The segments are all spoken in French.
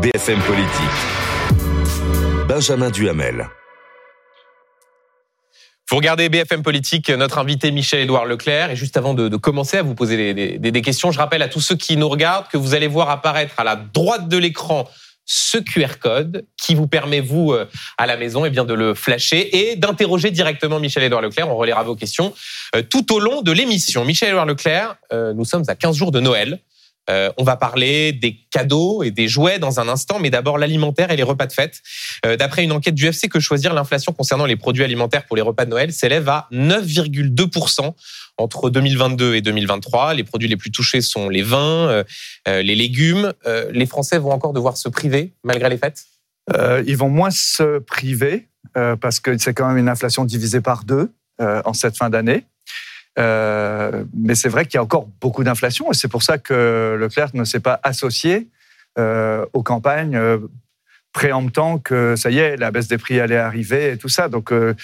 BFM Politique. Benjamin Duhamel. Vous regardez BFM Politique, notre invité Michel-Édouard Leclerc. Et juste avant de, commencer à vous poser des, questions, je rappelle à tous ceux qui nous regardent que vous allez voir apparaître à la droite de l'écran ce QR code qui vous permet, vous, euh, à la maison, eh bien, de le flasher et d'interroger directement Michel-Édouard Leclerc. On relaiera vos questions euh, tout au long de l'émission. Michel-Édouard Leclerc, euh, nous sommes à 15 jours de Noël. Euh, on va parler des cadeaux et des jouets dans un instant, mais d'abord l'alimentaire et les repas de fête. Euh, D'après une enquête du FC Que Choisir, l'inflation concernant les produits alimentaires pour les repas de Noël s'élève à 9,2% entre 2022 et 2023. Les produits les plus touchés sont les vins, euh, les légumes. Les Français vont encore devoir se priver malgré les fêtes? Ils vont moins se priver parce que c'est quand même une inflation divisée par deux en cette fin d'année. Euh, mais c'est vrai qu'il y a encore beaucoup d'inflation et c'est pour ça que Leclerc ne s'est pas associé euh, aux campagnes euh, préemptant que ça y est, la baisse des prix allait arriver et tout ça. Donc euh,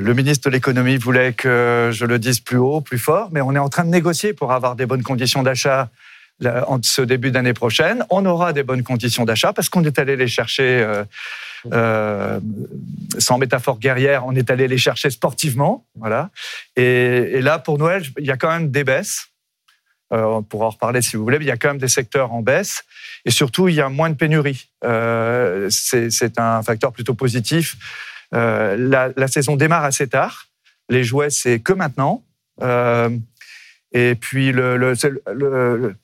le ministre de l'économie voulait que je le dise plus haut, plus fort, mais on est en train de négocier pour avoir des bonnes conditions d'achat en ce début d'année prochaine. On aura des bonnes conditions d'achat parce qu'on est allé les chercher. Euh, euh, sans métaphore guerrière, on est allé les chercher sportivement, voilà. Et, là, pour Noël, il y a quand même des baisses. Euh, on pourra en reparler si vous voulez, mais il y a quand même des secteurs en baisse. Et surtout, il y a moins de pénurie. Euh, c'est un facteur plutôt positif. Euh, la, la, saison démarre assez tard. Les jouets, c'est que maintenant. Euh, et puis, le, le, le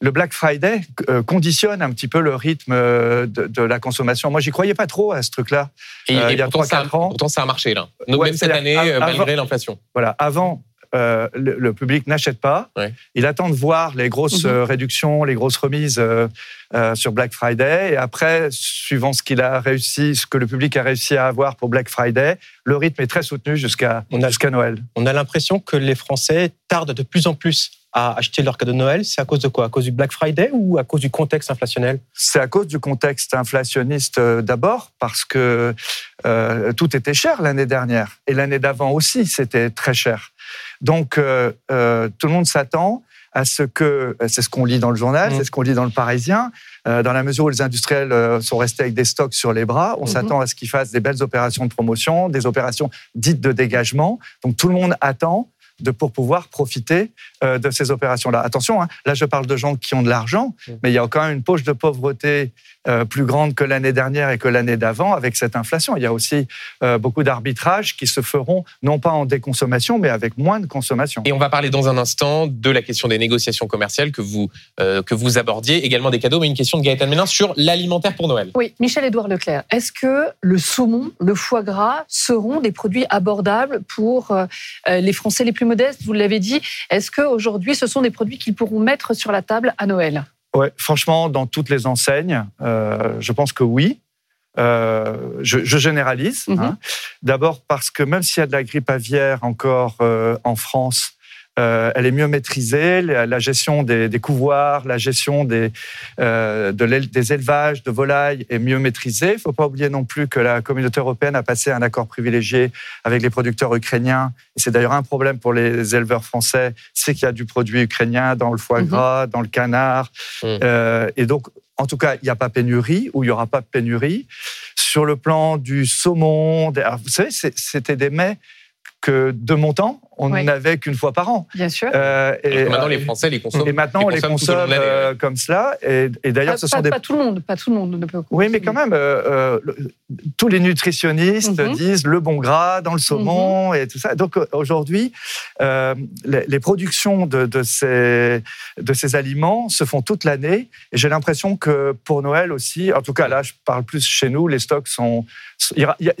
le Black Friday euh, conditionne un petit peu le rythme euh, de, de la consommation. Moi, j'y croyais pas trop à ce truc-là. Et, euh, il y a 3-4 ans. Pourtant, ça a marché, là. Donc, ouais, même cette année, avant, malgré l'inflation. Voilà. Avant, euh, le, le, public n'achète pas. Ouais. Il attend de voir les grosses mm -hmm. réductions, les grosses remises euh, sur Black Friday. Et après, suivant ce qu'il a réussi, ce que le public a réussi à avoir pour Black Friday, le rythme est très soutenu jusqu'à jusqu'à Noël. On a l'impression que les Français tardent de plus en plus à acheter leur cadeau de Noël, c'est à cause de quoi? À cause du Black Friday ou à cause du contexte inflationnel? C'est à cause du contexte inflationniste d'abord, parce que euh, tout était cher l'année dernière. Et l'année d'avant aussi, c'était très cher. Donc, euh, euh, tout le monde s'attend à ce que, c'est ce qu'on lit dans le journal, mmh. c'est ce qu'on lit dans le Parisien, euh, dans la mesure où les industriels sont restés avec des stocks sur les bras, on mmh. s'attend à ce qu'ils fassent des belles opérations de promotion, des opérations dites de dégagement. Donc tout le monde attend de, pour pouvoir profiter euh, de ces opérations-là. Attention, hein, là je parle de gens qui ont de l'argent, mmh. mais il y a quand même une poche de pauvreté euh, plus grande que l'année dernière et que l'année d'avant avec cette inflation. Il y a aussi euh, beaucoup d'arbitrages qui se feront non pas en déconsommation, mais avec moins de consommation. Et on va parler dans un instant de la question des négociations commerciales que vous, euh, que vous abordiez, également des cadeaux, mais une question de Gaëtan Ménin sur l'alimentaire pour Noël. Oui, Michel-Édouard Leclerc, est-ce que le saumon, le foie gras seront des produits abordables pour euh, les Français les plus modestes Vous l'avez dit, est-ce qu'aujourd'hui ce sont des produits qu'ils pourront mettre sur la table à Noël? Ouais, franchement, dans toutes les enseignes, euh, je pense que oui. Euh, je, je, généralise. Mm -hmm. hein. D'abord parce que même s'il y a de la grippe aviaire encore euh, en France, euh, elle est mieux maîtrisée. La, gestion des, des, couvoirs, la gestion des, euh, de des élevages de volailles est mieux maîtrisée. Il ne faut pas oublier non plus que la communauté européenne a passé un accord privilégié avec les producteurs ukrainiens. C'est d'ailleurs un problème pour les éleveurs français, c'est qu'il y a du produit ukrainien dans le foie gras, mmh. dans le canard. Mmh. Euh, et donc, en tout cas, il n'y a pas pénurie ou il n'y aura pas pénurie. Sur le plan du saumon, des... Vous savez, c'était des mets que de mon temps, on oui. n'avait qu'une fois par an. Bien sûr. Euh, et, et, maintenant, les Français les consomment. Et maintenant, on les consomme euh, comme cela. Et, et d'ailleurs, ce pas, sont des. Pas tout le monde, pas tout le monde ne peut. Consommer. Oui, mais quand même, euh, tous les nutritionnistes mm -hmm. disent le bon gras dans le saumon mm -hmm. et tout ça. Donc aujourd'hui, euh, les, les, productions de, de, ces, de ces aliments se font toute l'année. Et j'ai l'impression que pour Noël aussi, en tout cas là, je parle plus chez nous, les stocks sont.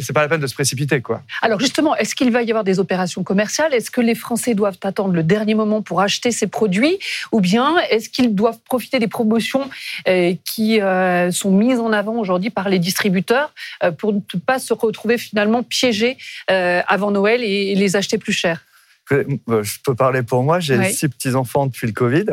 C'est pas la peine de se précipiter, quoi. Alors justement, est-ce qu'il va y avoir des opérations commerciales? Est-ce que les Français doivent attendre le dernier moment pour acheter ces produits ou bien est-ce qu'ils doivent profiter des promotions euh, qui euh, sont mises en avant aujourd'hui par les distributeurs euh, pour ne pas se retrouver finalement piégés avant Noël et, les acheter plus cher? Je peux parler pour moi, j'ai Oui. six petits-enfants depuis le Covid.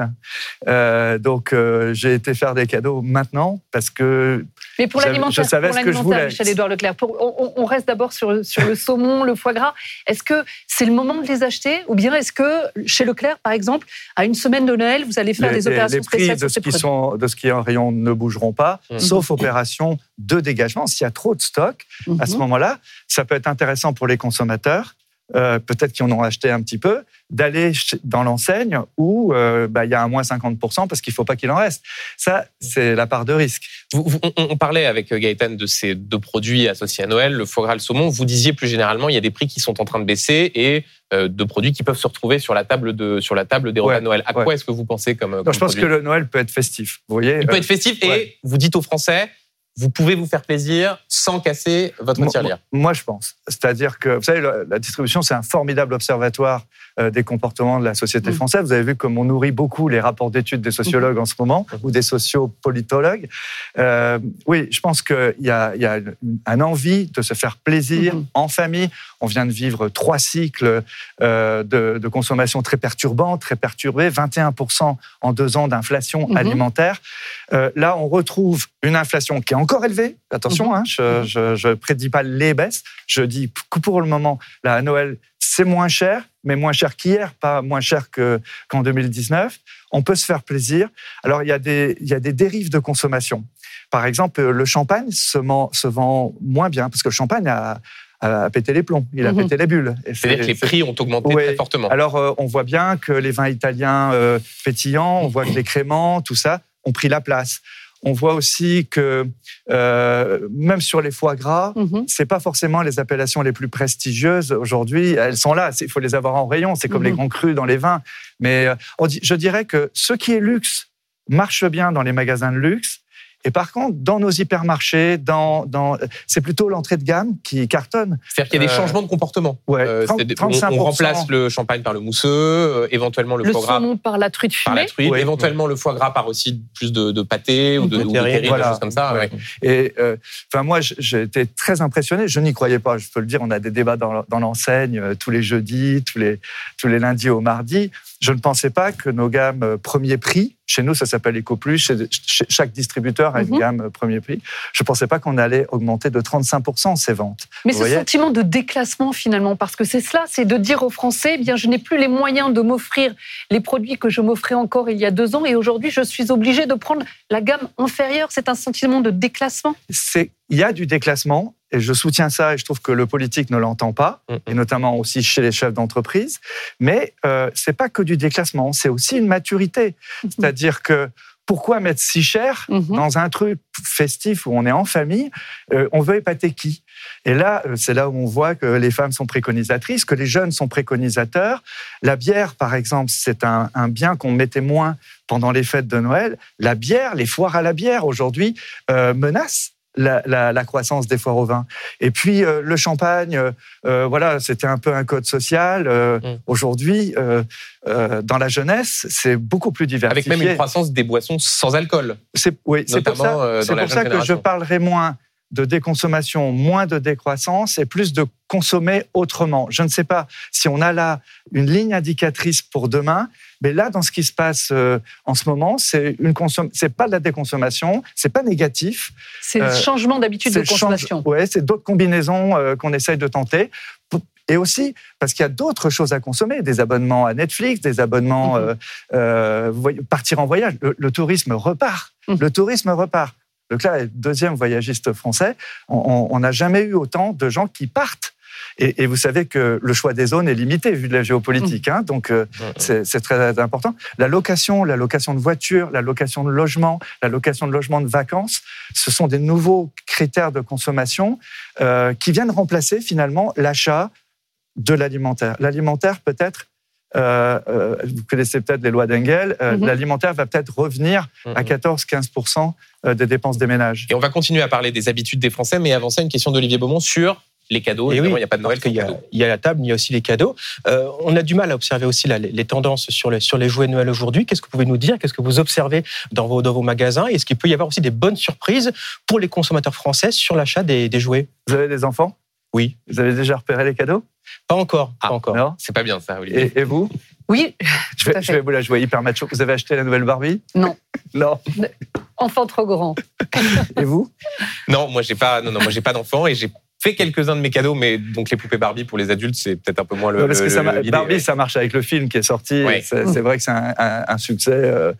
Euh, donc, euh, j'ai été faire des cadeaux maintenant parce que Mais pour l'alimentaire, je savais pour ce que je l'alimentaire, voulais. Michel-Édouard Leclerc, pour- on, on reste d'abord sur, sur le saumon, le foie gras. Est-ce que c'est le moment de les acheter ou bien est-ce que chez Leclerc, par exemple, à une semaine de Noël, vous allez faire les, des opérations les prix spéciales de ce, qui produits sont, de ce qui est en rayon ne bougeront pas, Mhm. sauf opération de dégagement. S'il y a trop de stock, à ce Mhm. moment-là, ça peut être intéressant pour les consommateurs, euh, peut-être qui en ont acheté un petit peu, d'aller dans l'enseigne où euh, bah, il y a un moins 50% parce qu'il ne faut pas qu'il en reste. Ça, c'est la part de risque. Vous- vous- on, on parlait avec Gaëtan de ces deux produits associés à Noël, le foie gras et le saumon. Vous disiez plus généralement, il y a des prix qui sont en train de baisser et euh, de produits qui peuvent se retrouver sur la table, de, sur la table des repas Ouais, de Noël. À ouais. quoi est-ce que vous pensez comme, Non, comme je pense produit que le Noël peut être festif. Vous voyez, Il peut euh, être festif et ouais. vous dites aux Français, vous pouvez vous faire plaisir sans casser votre Moi- tirelire. Moi, je pense. C'est-à-dire que, vous savez, la, distribution, c'est un formidable observatoire des comportements de la société Mm. française. Vous avez vu comme on nourrit beaucoup les rapports d'études des sociologues en ce moment, Mm. ou des sociopolitologues. Euh, oui, je pense qu'il y a, y a un envie de se faire plaisir Mhm. en famille. On vient de vivre trois cycles euh, de, de consommation très perturbants, très perturbés, 21% en deux ans d'inflation alimentaire. Euh, là, on retrouve une inflation qui est encore élevée. Attention, hein, je ne prédis pas les baisses. Je dis que pour le moment, là, à Noël, c'est moins cher, mais moins cher qu'hier, pas moins cher que- qu'en 2019. On peut se faire plaisir. Alors, il y, a des, il y a des dérives de consommation. Par exemple, le champagne se, vend moins bien parce que le champagne a, a pété les plombs, il a Mhm. pété les bulles. Et C'est-à-dire que les prix ont augmenté Ouais. très fortement. alors, euh, on voit bien que les vins italiens euh, pétillants, on voit que les créments, tout ça, ont pris la place. On voit aussi que euh, même sur les foie gras, Mhm. c'est pas forcément les appellations les plus prestigieuses aujourd'hui. Elles sont là, il faut les avoir en rayon. C'est comme Mhm. les grands crus dans les vins. Mais euh, on dit- je dirais que ce qui est luxe marche bien dans les magasins de luxe. Et par contre, dans nos hypermarchés, dans, dans, c'est plutôt l'entrée de gamme qui cartonne. C'est-à-dire qu'il y a des Euh, changements de comportement. Ouais, Euh, 30, c'est-à-dire on- 35%. on, remplace le champagne par le mousseux, euh, éventuellement le, Le foie gras saumon par la truite par la fumée. truite, éventuellement le foie gras par aussi plus de, de pâté ou de, ou de Terrine, voilà. des choses comme ça. Ouais. ouais. Et euh, enfin moi, j- j'ai été très impressionné. Je n'y croyais pas. Je peux le dire. On a des débats dans, dans l'enseigne euh, tous les jeudis, tous les tous les lundis au mardi. Je ne pensais pas que nos gammes euh, premier prix, chez nous ça s'appelle EcoPlus, chez, chez- chaque distributeur a une Mhm. gamme euh, premier prix. Je ne pensais pas qu'on allait augmenter de 35% ces ventes. Mais Vous ce voyez sentiment de déclassement finalement, parce que c'est cela, c'est de dire aux Français, eh bien, je n'ai plus les moyens de m'offrir les produits que je m'offrais encore il y a deux ans, et aujourd'hui, je suis obligé de prendre la gamme inférieure. C'est un sentiment de déclassement? C'est il y a du déclassement et je soutiens ça et je trouve que le politique ne l'entend pas et notamment aussi chez les chefs d'entreprise. Mais euh, c'est pas que du déclassement, c'est aussi une maturité. C'est-à-dire que pourquoi mettre si cher Mhm. dans un truc festif où on est en famille Euh, On veut épater qui? Et là, euh, c'est là où on voit que les femmes sont préconisatrices, que les jeunes sont préconisateurs. La bière, par exemple, c'est un, un bien qu'on mettait moins pendant les fêtes de Noël. La bière, les foires à la bière aujourd'hui euh, menacent la, la- la croissance des foires au vin. Et puis euh, le champagne, euh, euh, voilà, c'était un peu un code social. Euh, Mm. Aujourd'hui, dans la jeunesse, c'est beaucoup plus Avec diversifié. même une croissance des boissons sans alcool. C'est oui, c'est pour ça, pour ça que je parlerai moins de déconsommation, moins de décroissance et plus de consommer autrement. Je ne sais pas si on a là une ligne indicatrice pour demain, mais là, dans ce qui se passe euh, en ce moment, c'est une c'est pas de la déconsommation, c'est pas négatif. C'est le Euh, changement d'habitude de consommation. Ouais, c'est d'autres combinaisons euh, qu'on essaye de tenter. Et aussi parce qu'il y a d'autres choses à consommer, des abonnements à Netflix, des abonnements, voy- partir en voyage. Le, le tourisme repart. Le tourisme repart. Leclerc est le deuxième voyagiste français. On- n'a jamais eu autant de gens qui partent. Et, et vous savez que le choix des zones est limité vu de la géopolitique. hein, donc, euh, c'est très important. La location, la location de voitures, la location de logement, la location de logement de vacances, ce sont des nouveaux critères de consommation euh, qui viennent remplacer finalement l'achat de l'alimentaire. L'alimentaire peut-être, euh, euh, vous connaissez peut-être les lois d'Engel, euh, Mhm. l'alimentaire va peut-être revenir à 14-15% des dépenses des ménages. Et on va continuer à parler des habitudes des Français, mais avant ça, une question d'Olivier Beaumont sur les cadeaux. Et Évidemment, oui, il n'y a pas de Noël qu'il y, y a la table, il y a aussi les cadeaux. Euh, on a du mal à observer aussi là, les, les tendances sur les, sur les jouets de Noël aujourd'hui. Qu'est-ce que vous pouvez nous dire? Qu'est-ce que vous observez dans vos, dans vos magasins? Est-ce qu'il peut y avoir aussi des bonnes surprises pour les consommateurs français sur l'achat des, des jouets? Vous avez des enfants? Oui. Vous avez déjà repéré les cadeaux? Pas encore. Ah, pas encore. Non C'est pas bien ça, Olivier. et, et vous? Oui, je Tout à vais, je vais vous la jouer hyper macho. Vous avez acheté la nouvelle Barbie? Non. Non. enfant trop grand. Et vous? Non, moi j'ai pas, non, non, moi j'ai pas d'enfant et j'ai fait quelques-uns de mes cadeaux, mais donc les poupées Barbie pour les adultes, c'est peut-être un peu moins le. Ouais, Parce le- que ça Barbie, ouais. ça marche avec le film qui est sorti. Ouais. C'est c'est vrai que c'est un, un- un succès euh,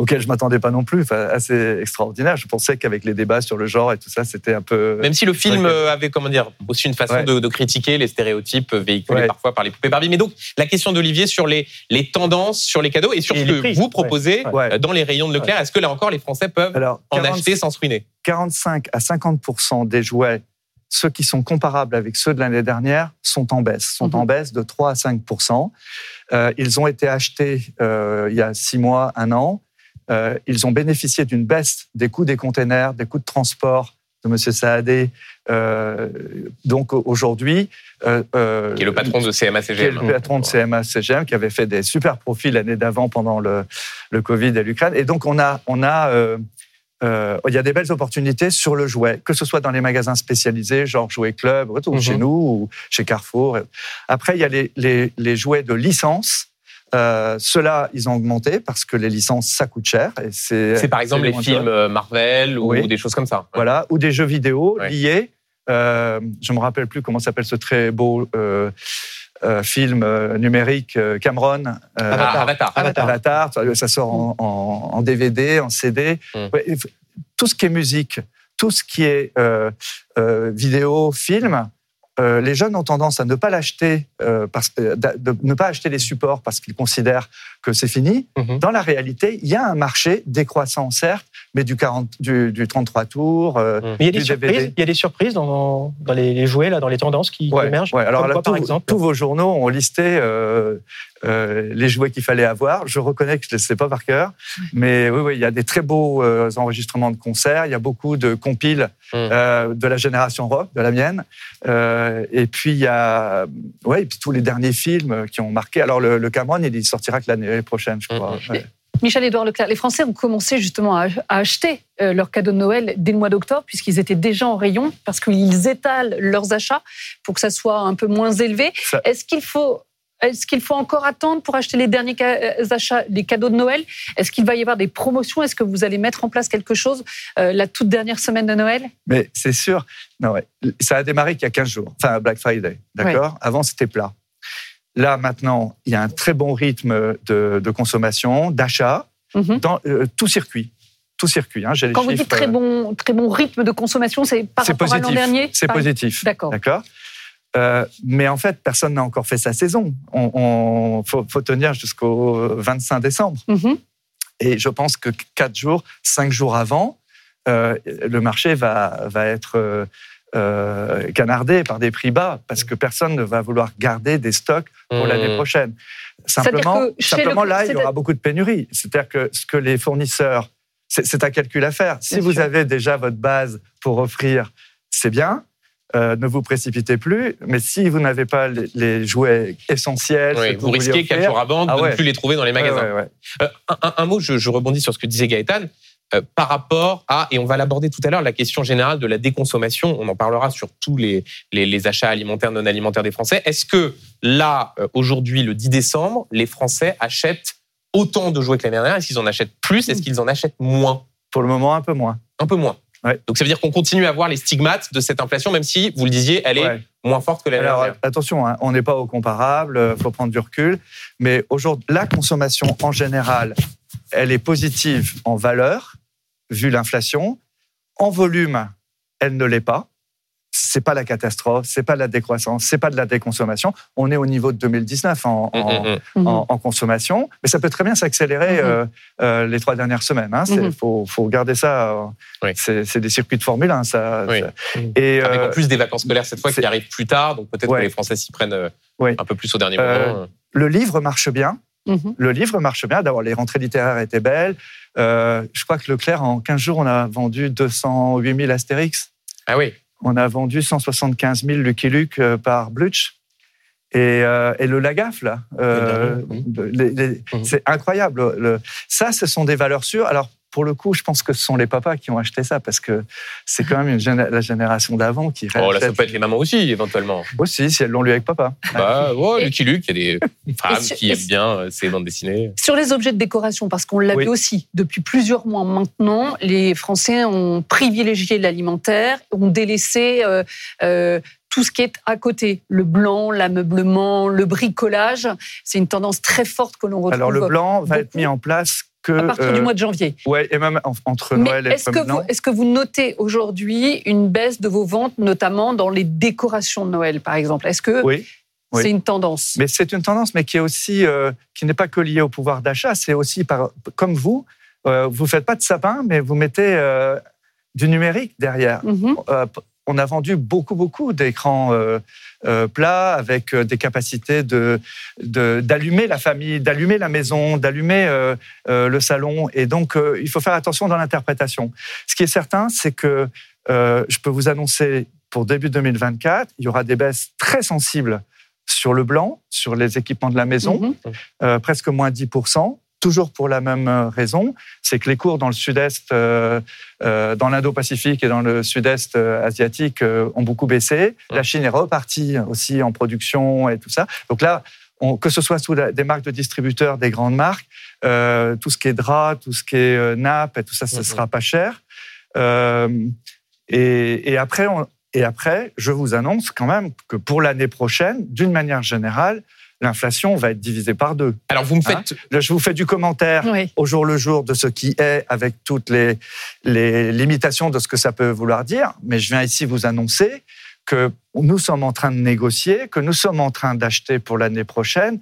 auquel je m'attendais pas non plus. Enfin, assez extraordinaire. Je pensais qu'avec les débats sur le genre et tout ça, c'était un peu. Même si le film euh, avait, comment dire, aussi une façon Ouais. de, de critiquer les stéréotypes véhiculés Ouais. parfois par les poupées Barbie. Mais donc, la question d'Olivier sur les, les tendances, sur les cadeaux et sur Et ce que prix. vous proposez Ouais. euh, dans les rayons de Leclerc, est-ce que là encore les Français peuvent Alors, en 40 acheter sans se ruiner? 45 à 50% des jouets, ceux qui sont comparables avec ceux de l'année dernière, sont en baisse, sont Mhm. en baisse de 3 à 5 Euh, Ils ont été achetés euh, il y a six mois, un an. Euh, ils ont bénéficié d'une baisse des coûts des containers, des coûts de transport de M. Saadé. Euh, donc aujourd'hui, euh, euh, Qui est le patron de CMA qui est le patron de CMA CGM, qui avait fait des super profits l'année d'avant pendant le, le Covid et l'Ukraine. Et donc, on a, on a, euh, euh, il y a des belles opportunités sur le jouet, que ce soit dans les magasins spécialisés, genre Jouet Club, ou Mhm. chez nous, ou chez Carrefour. Après, il y a les, les, les jouets de licence. Euh, Ceux-là, ils ont augmenté parce que les licences, ça coûte cher. Et c'est C'est par exemple les films euh, Marvel ou Oui. des choses comme ça. Voilà, ou des jeux vidéo liés. Euh, je me rappelle plus comment s'appelle ce très beau euh, euh, film euh, numérique Cameron. Ah, Avatar. Avatar. Avatar, ça- ça sort en, en- en DVD, en CD. Mm. F- tout ce qui est musique, tout ce qui est vidéo, film, euh, les jeunes ont tendance à ne pas l'acheter, euh, parce euh, de ne pas acheter les supports parce qu'ils considèrent que c'est fini. Mhm. Dans la réalité, il y a un marché décroissant, certes, mais du, 40, du, du 33 tours. euh, Mais il y a des du surprises, il y a des surprises dans, dans les, les jouets, là, dans les tendances qui Ouais, émergent. ouais. Alors Comme là, quoi, par exemple tous vos journaux ont listé euh, les jouets qu'il fallait avoir. Je reconnais que je ne les sais pas par cœur, mais oui, oui, il y a des très beaux euh, enregistrements de concerts. Il y a beaucoup de compiles Mm. euh, de la génération rock, de la mienne. Euh, et puis il y a, ouais, et puis tous les derniers films qui ont marqué. Alors le, le Cameron, il sortira que l'année prochaine, je crois. Mm, Ouais. Michel-Édouard Leclerc, les Français ont commencé justement à, à acheter euh, leurs cadeaux de Noël dès le mois d'octobre, puisqu'ils étaient déjà en rayon, parce qu'ils étalent leurs achats pour que ça soit un peu moins élevé. Ça- Est-ce qu'il faut, est qu'il faut encore attendre pour acheter les derniers euh, achats, les cadeaux de Noël? Est-ce qu'il va y avoir des promotions? Est-ce que vous allez mettre en place quelque chose euh, la toute dernière semaine de Noël? Mais c'est sûr, non, ouais. ça a démarré qu'il y a 15 jours, enfin Black Friday, d'accord? Avant, c'était plat. Là, maintenant, il y a un très bon rythme de, de consommation, d'achat, Mhm. dans euh, tout circuit. Tout circuit. Hein, Quand vous chiffres, dites très bon, très bon rythme de consommation, c'est par rapport à l'an positif. dernier? C'est positif. D'accord. D'accord? Euh, mais en fait, personne n'a encore fait sa saison. On, on- faut, faut tenir jusqu'au 25 décembre. Mhm. Et je pense que quatre jours, cinq jours avant, euh, le marché va, va être euh, euh, canardé par des prix bas parce que personne ne va vouloir garder des stocks pour Mmh. l'année prochaine. C'est-à-dire Simplement, simplement le- là, il y aura beaucoup de pénuries. C'est-à-dire que ce que les fournisseurs, c'est c'est un calcul à faire. Si Bien vous sûr. avez déjà votre base pour offrir, c'est bien. Euh, ne vous précipitez plus. Mais si vous n'avez pas les, les jouets essentiels, Oui, vous risquez quatre offrir, jours avant de Ah ne ouais. plus les trouver dans les magasins. ouais, ouais. Euh, un, mot, je, je rebondis sur ce que disait Gaëtan. euh, par rapport à, et on va l'aborder tout à l'heure, la question générale de la déconsommation. On en parlera sur tous les, les, les achats alimentaires, non alimentaires des Français. Est-ce que là, aujourd'hui, le 10 décembre, les Français achètent autant de jouets que l'année dernière? Est-ce qu'ils en achètent plus? Est-ce qu'ils en achètent moins? Pour le moment, un peu moins. Un peu moins. Ouais. Donc ça veut dire qu'on continue à voir les stigmates de cette inflation, même si, vous le disiez, elle est Ouais. moins forte que l'année Alors dernière. attention, hein, on n'est pas au comparable, il faut prendre du recul. Mais aujourd'hui, la consommation en général, elle est positive en valeur, vu l'inflation. En volume, elle ne l'est pas. C'est pas la catastrophe, c'est pas de la décroissance, c'est pas de la déconsommation. On est au niveau de 2019 en, Hum, en- hum, hum. Mhm. en, en consommation, mais ça peut très bien s'accélérer Mhm. euh, euh, les trois dernières semaines. Il Mhm. faut, faut garder ça. euh, Oui. C'est des circuits de Formule 1, ça. Oui. ça. Et, Avec euh, en plus des vacances scolaires cette fois qui arrivent plus tard, donc peut-être Ouais. que les Français s'y prennent Ouais. un peu plus au dernier Euh, moment. le livre marche bien. Le livre marche bien. D'abord, les rentrées littéraires étaient belles. Euh, je crois que Leclerc, en 15 jours, on a vendu 208 000 Astérix. Ah oui. On a vendu 175 000 Lucky Luke euh, par Blutch. Et, euh, et, le Lagaf, là, euh, mmh. c'est incroyable. Le, ça, ce sont des valeurs sûres. Alors, pour le coup, je pense que ce sont les papas qui ont acheté ça parce que c'est quand même une géné la génération d'avant qui. Oh, là, ça peut être les mamans aussi, éventuellement. Aussi, si elles l'ont lu avec papa. Bah, ouais, Lucky Luke, il y a des femmes sur, qui aiment bien euh, ces bandes dessinées. Sur les objets de décoration, parce qu'on l'a oui. vu aussi, depuis plusieurs mois maintenant, les Français ont privilégié l'alimentaire, ont délaissé euh, euh, tout ce qui est à côté, le blanc, l'ameublement, le bricolage. C'est une tendance très forte que l'on retrouve. Alors le blanc va être mis en place que, à partir euh, du mois de janvier. Oui, et même entre Noël Mais et est-ce que, vous, est-ce que vous notez aujourd'hui une baisse de vos ventes, notamment dans les décorations de Noël, par exemple? Est-ce que oui. Oui. C'est une tendance? Mais c'est une tendance, mais qui est aussi, euh, qui n'est pas que liée au pouvoir d'achat. C'est aussi par, comme vous, euh, vous faites pas de sapin, mais vous mettez euh, du numérique derrière. Mm-hmm. On a vendu beaucoup, beaucoup d'écrans euh, plats avec des capacités de d'allumer la famille, d'allumer la maison, d'allumer euh, euh, le salon. Et donc, il faut faire attention dans l'interprétation. Ce qui est certain, c'est que je peux vous annoncer pour début 2024, il y aura des baisses très sensibles sur le blanc, sur les équipements de la maison, Mhm. presque moins 10% toujours pour la même raison, c'est que les cours dans le sud-est, euh, euh, dans l'Indo-Pacifique et dans le sud-est euh, asiatique ont beaucoup baissé. La Chine est repartie aussi en production et tout ça. Donc là, on, que ce soit sous la, des marques de distributeurs, des grandes marques, tout ce qui est drap, tout ce qui est nappe et tout ça, ce sera pas cher. Et, et, après, on, et après, je vous annonce quand même que pour l'année prochaine, d'une manière générale, l'inflation va être divisée par deux. Alors vous me faites, hein je vous fais du commentaire oui. au jour le jour de ce qui est, avec toutes les, les limitations de ce que ça peut vouloir dire, mais je viens ici vous annoncer que nous sommes en train de négocier, que nous sommes en train d'acheter pour l'année prochaine.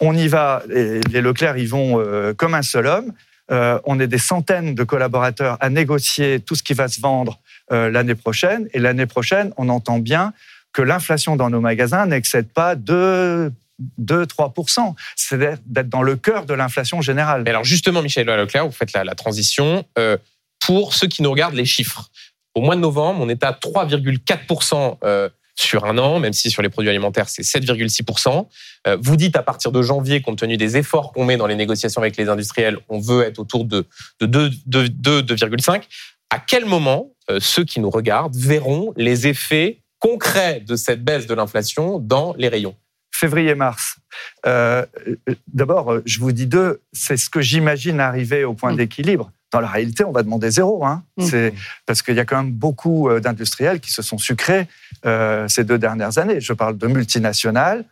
On y va, et les Leclerc y vont euh, comme un seul homme. Euh, on est des centaines de collaborateurs à négocier tout ce qui va se vendre euh, l'année prochaine. Et l'année prochaine, on entend bien que l'inflation dans nos magasins n'excède pas de 2-3%. C'est d'être dans le cœur de l'inflation générale. Et alors justement, Michel Leclerc, vous faites la, transition. Euh, pour ceux qui nous regardent les chiffres, au mois de novembre, on est à 3,4% euh, sur un an, même si sur les produits alimentaires, c'est 7,6%. Euh, vous dites à partir de janvier, compte tenu des efforts qu'on met dans les négociations avec les industriels, on veut être autour de, de 2,5%. À quel moment ceux qui nous regardent verront les effets concrets de cette baisse de l'inflation dans les rayons? Février-mars. Euh, D'abord, je vous dis deux, c'est ce que j'imagine arriver au point mmh. d'équilibre. Dans la réalité, on va demander zéro, hein. mmh. c'est parce qu'il y a quand même beaucoup euh, d'industriels qui se sont sucrés euh, ces deux dernières années. Je parle de multinationales.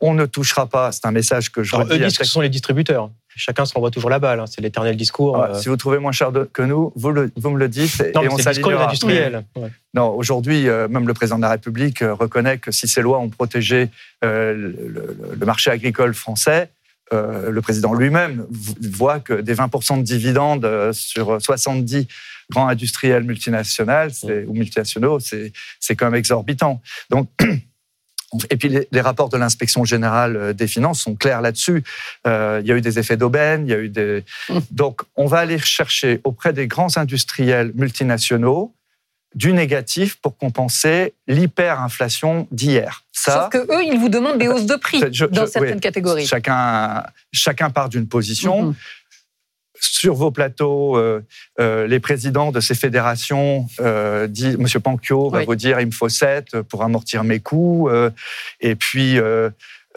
On ne touchera pas. C'est un message que je. Alors, eux disent que ce sont les distributeurs. Chacun se renvoie toujours la balle. Hein. C'est l'éternel discours. Ah, euh... Si vous trouvez moins cher de, que nous, vous, le, vous, me le dites non, et on s'alignera. industriel. Ouais. Non, aujourd'hui, euh, même le président de la République euh, reconnaît que si ces lois ont protégé le, le, marché agricole français, le président lui-même voit que des 20% de dividendes sur 70 grands industriels multinationaux mmh. ou multinationaux, c'est quand même exorbitant. Donc et puis les, les rapports de l'inspection générale des finances sont clairs là-dessus. Euh, il y a eu des effets d'aubaine, il y a eu des. Donc on va aller chercher auprès des grands industriels multinationaux du négatif pour compenser l'hyperinflation d'hier. Ça, Sauf que eux, ils vous demandent des hausses de prix je, dans certaines oui, catégories. Chacun, chacun part d'une position. Mm -hmm sur vos plateaux, euh, euh, les présidents de ces fédérations, euh, dit, Monsieur Panquio va Oui. vous dire il me faut 7 pour amortir mes coûts. et puis,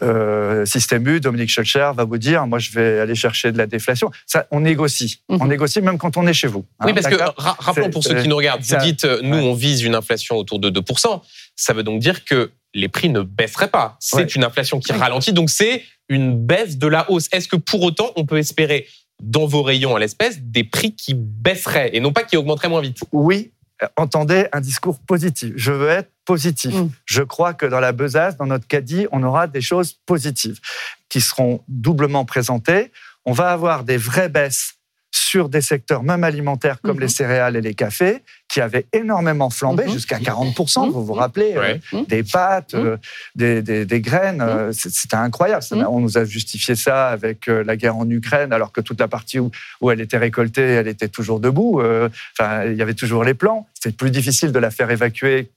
euh, Système U, Dominique Schelcher va vous dire moi je vais aller chercher de la déflation. Ça, on négocie. Mhm. On négocie même quand on est chez vous. Oui, hein, parce que ra- rappelons pour ceux qui nous regardent, vous dites nous ouais. on vise une inflation autour de 2%. Ça veut donc dire que les prix ne baisseraient pas. C'est Ouais. une inflation qui Oui. ralentit, donc c'est une baisse de la hausse. Est-ce que pour autant on peut espérer dans vos rayons à l'espèce des prix qui baisseraient et non pas qui augmenteraient moins vite oui, euh, entendez un discours positif. Je veux être positif. Mm. Je crois que dans la besace, dans notre caddie, on aura des choses positives qui seront doublement présentées. On va avoir des vraies baisses sur des secteurs même alimentaires comme Mhm. les céréales et les cafés, qui avaient énormément flambé Mhm. jusqu'à 40%, Mhm. vous vous rappelez, euh, Ouais. Mhm. des pâtes, euh, des, des- des graines, euh, c'était incroyable. Ça. On nous a justifié ça avec la guerre en Ukraine, alors que toute la partie où, où elle était récoltée, elle était toujours debout. Enfin, il y avait toujours les plans. C'était plus difficile de la faire évacuer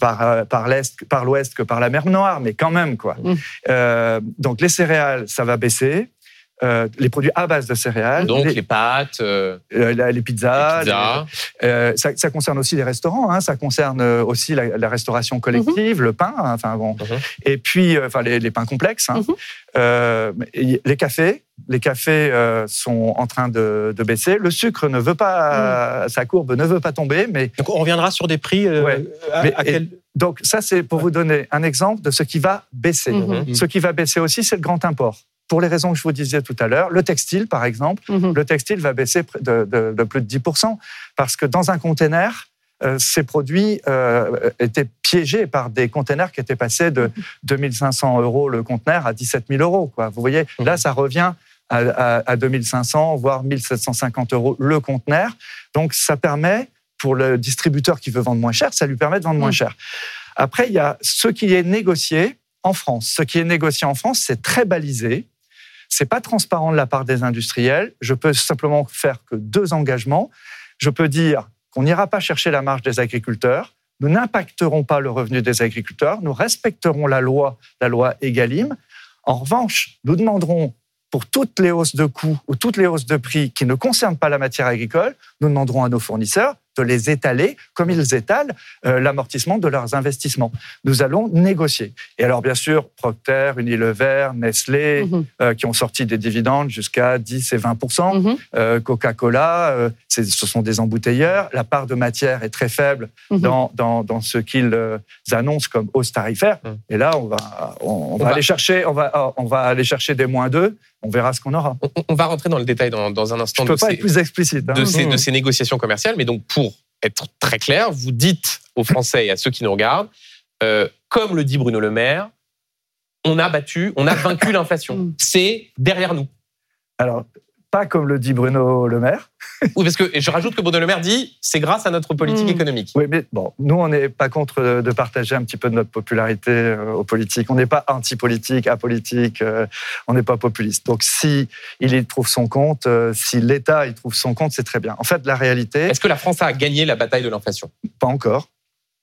par, par l'est, par l'ouest que par la mer Noire, mais quand même quoi. Mm. Euh, donc les céréales, ça va baisser. Euh, les produits à base de céréales, Donc les, les pâtes, euh, euh, la- les pizzas, les pizzas. les- euh, ça, ça concerne aussi les restaurants, hein, ça concerne aussi la, la restauration collective, le pain, hein, enfin bon, Mhm. et puis euh, enfin les, les pains complexes, hein. Mhm. Euh, les cafés, les cafés euh, sont en train de, de baisser. Le sucre ne veut pas, sa courbe ne veut pas tomber, mais Donc on reviendra sur des prix. euh, Ouais. à- Mais- à quel- donc ça c'est pour vous donner un exemple de ce qui va baisser. Mhm. Ce qui va baisser aussi, c'est le grand import. Pour les raisons que je vous disais tout à l'heure, le textile, par exemple, Mhm. le textile va baisser de, de- de plus de 10%, parce que dans un container, euh, ces produits euh, étaient piégés par des containers qui étaient passés de 2500 euros le conteneur à 17 000 euros. Quoi. Vous voyez, là, ça revient à, à, à 2500, voire 1750 euros le conteneur. Donc, ça permet, pour le distributeur qui veut vendre moins cher, ça lui permet de vendre moins cher. Après, il y a ce qui est négocié en France. Ce qui est négocié en France, c'est très balisé. C'est pas transparent de la part des industriels. Je peux simplement faire que deux engagements. Je peux dire qu'on n'ira pas chercher la marge des agriculteurs. Nous n'impacterons pas le revenu des agriculteurs. Nous respecterons la loi, la loi Egalim. En revanche, nous demanderons pour toutes les hausses de coûts ou toutes les hausses de prix qui ne concernent pas la matière agricole, nous demanderons à nos fournisseurs de les étaler comme ils étalent euh, l'amortissement de leurs investissements. Nous allons négocier. Et alors, bien sûr, Procter, Unilever, Nestlé, Mhm. euh, qui ont sorti des dividendes jusqu'à 10 et 20 Mhm. euh, Coca-Cola, euh, ce sont des embouteilleurs. La part de matière est très faible Mhm. dans, dans, dans ce qu'ils euh, annoncent comme hausse tarifaire. Mhm. Et là, on va, on, on va, va- aller chercher, on va, on va aller chercher des moins deux. On verra ce qu'on aura. On, on va rentrer dans le détail dans, dans un Je instant ne peux de pas ces- être plus explicite. hein. de ces, de ces négociations commerciales. Mais donc, pour être très clair, vous dites aux Français et à ceux qui nous regardent, euh, comme le dit Bruno Le Maire, on a battu, on a vaincu l'inflation. C'est derrière nous. Alors, pas comme le dit Bruno Le Maire. Oui, parce que et je rajoute que Bruno Le Maire dit, c'est grâce à notre politique Mhm. économique. Oui, mais bon, nous, on n'est pas contre de- partager un petit peu de notre popularité euh, aux politiques. On n'est pas anti-politique, apolitique, euh, on n'est pas populiste. Donc, si il y trouve son compte, euh, si l'État y trouve son compte, c'est très bien. En fait, la réalité, Est-ce que la France a gagné la bataille de l'inflation? Pas encore.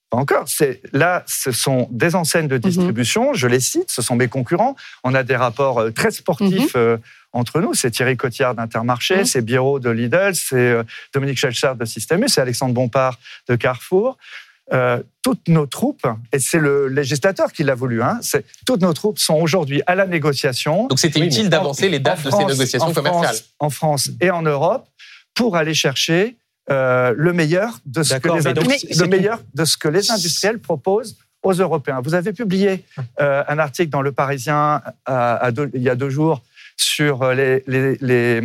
Pas encore. C'est là, ce sont des enseignes de distribution. Je les cite. Ce sont mes concurrents. On a des rapports très sportifs euh, entre nous. C'est Thierry Cotillard d'Intermarché, c'est Biro de Lidl, c'est euh, Dominique Schelcher de Système U, c'est Alexandre Bompard de Carrefour. Euh, toutes nos troupes, et c'est le législateur qui l'a voulu, hein, c'est- toutes nos troupes sont aujourd'hui à la négociation. Donc c'était Oui, utile d'avancer les dates de ces France- négociations en commerciales. France- en France et en Europe pour aller chercher euh, le meilleur de ce que les mais donc, industri- c'est- c'est le meilleur de ce que les industriels proposent aux Européens. Vous avez publié euh, un article dans Le Parisien à- à deux- il y a deux jours sur euh, les, les, les,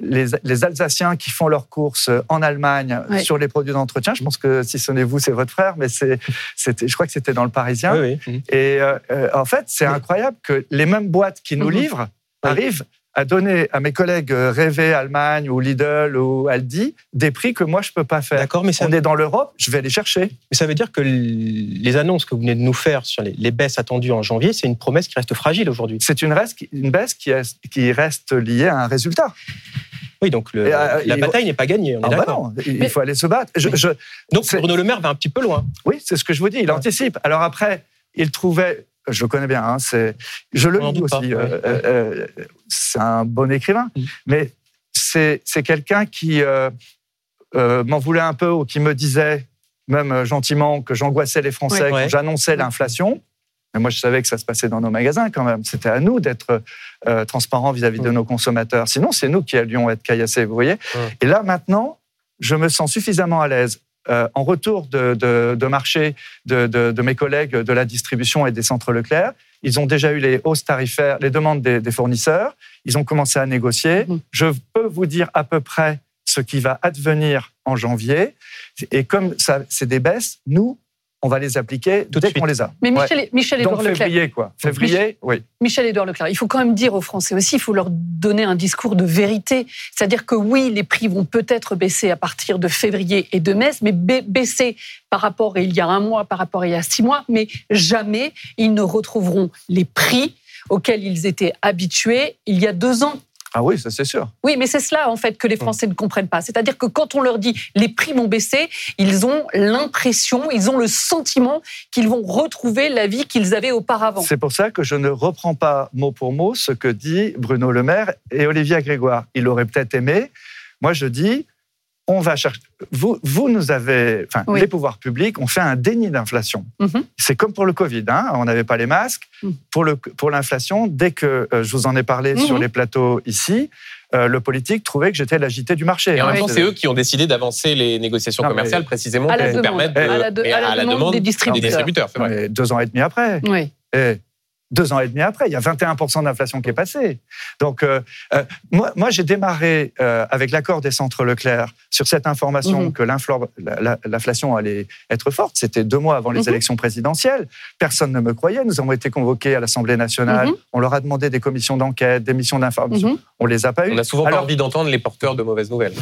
les- les Alsaciens qui font leurs courses en Allemagne Ouais. sur les produits d'entretien. Je pense que si ce n'est vous, c'est votre frère, mais c'est, c'était, je crois que c'était dans Le Parisien. Oui, oui. Et euh, euh, en fait, c'est incroyable que les mêmes boîtes qui nous Mhm. livrent arrivent à donner à mes collègues euh, Révé, Allemagne ou Lidl ou Aldi des prix que moi je peux pas faire. D'accord, mais ça, On est dans l'Europe, je vais les chercher. mais ça veut dire que les annonces que vous venez de nous faire sur les, baisses attendues en janvier, c'est une promesse qui reste fragile aujourd'hui. C'est une, baisse qui, est- qui reste liée à un résultat. Oui, donc le- euh, la il- bataille n'est pas gagnée, on est Ah bah non, il Mais- faut aller se battre. Je- je- Donc Bruno Le Maire va un petit peu loin. oui, c'est ce que je vous dis. Il Ouais. anticipe. Alors après, il trouvait. Je le connais bien. hein, c'est, je le lis aussi. pas, euh, ouais. euh, euh, c'est un bon écrivain, Mm. mais c'est, c'est quelqu'un qui euh, m'en voulait un peu ou qui me disait, même gentiment, que j'angoissais les Français Ouais. quand Ouais. j'annonçais l'inflation. Mais moi, je savais que ça se passait dans nos magasins quand même. C'était à nous d'être transparents vis-à-vis de Mm. nos consommateurs. Sinon, c'est nous qui allions être caillassés, vous voyez. Mm. Et là, maintenant, je me sens suffisamment à l'aise. Euh, en retour de, de- de marché de, mes collègues de la distribution et des centres Leclerc, ils ont déjà eu les hausses tarifaires, les demandes des, des fournisseurs. Ils ont commencé à négocier. Mhm. Je peux vous dire à peu près ce qui va advenir en janvier. Et comme ça, c'est des baisses, nous, on va les appliquer Tout dès qu'on les a. Mais Ouais. Michel, Michel Donc Édouard Leclerc, février, quoi. Février, oui. Michel Édouard Leclerc, il faut quand même dire aux Français aussi, il faut leur donner un discours de vérité. C'est-à-dire que oui, les prix vont peut-être baisser à partir de février et de mai, mais ba- baisser par rapport à il y a un mois, par rapport à il y a six mois, mais jamais ils ne retrouveront les prix auxquels ils étaient habitués il y a deux ans. Ah oui, ça c'est sûr. Oui, mais c'est cela en fait que les Français ne comprennent pas. C'est-à-dire que quand on leur dit les prix vont baisser, ils ont l'impression, ils ont le sentiment qu'ils vont retrouver la vie qu'ils avaient auparavant. C'est pour ça que je ne reprends pas mot pour mot ce que dit Bruno Le Maire et Olivier Grégoire. Il aurait peut-être aimé. Moi, je dis, on va chercher. Vous, vous nous avez, enfin, Oui. les pouvoirs publics ont fait un déni d'inflation. Mhm. C'est comme pour le Covid, hein, on n'avait pas les masques. Mhm. Pour le pour l'inflation, dès que euh, je vous en ai parlé Mhm. sur les plateaux ici, euh, le politique trouvait que j'étais l'agité du marché. Et en hein. même temps, C'est- eux qui ont décidé d'avancer les négociations Non, commerciales précisément À la pour demande. permettre de, À la de- à la demande des distributeurs. distributeurs, c'est vrai. Mais deux ans et demi après. Oui. Eh, deux ans et demi après, il y a 21% d'inflation qui est passée. Donc, euh, euh, moi, moi j'ai démarré euh, avec l'accord des centres Leclerc sur cette information Mhm. que l'inflation allait être forte. C'était deux mois avant les Mhm. élections présidentielles. Personne ne me croyait. Nous avons été convoqués à l'Assemblée nationale. Mhm. On leur a demandé des commissions d'enquête, des missions d'information. On les a pas eues. On a souvent Alors- pas envie d'entendre les porteurs de mauvaises nouvelles.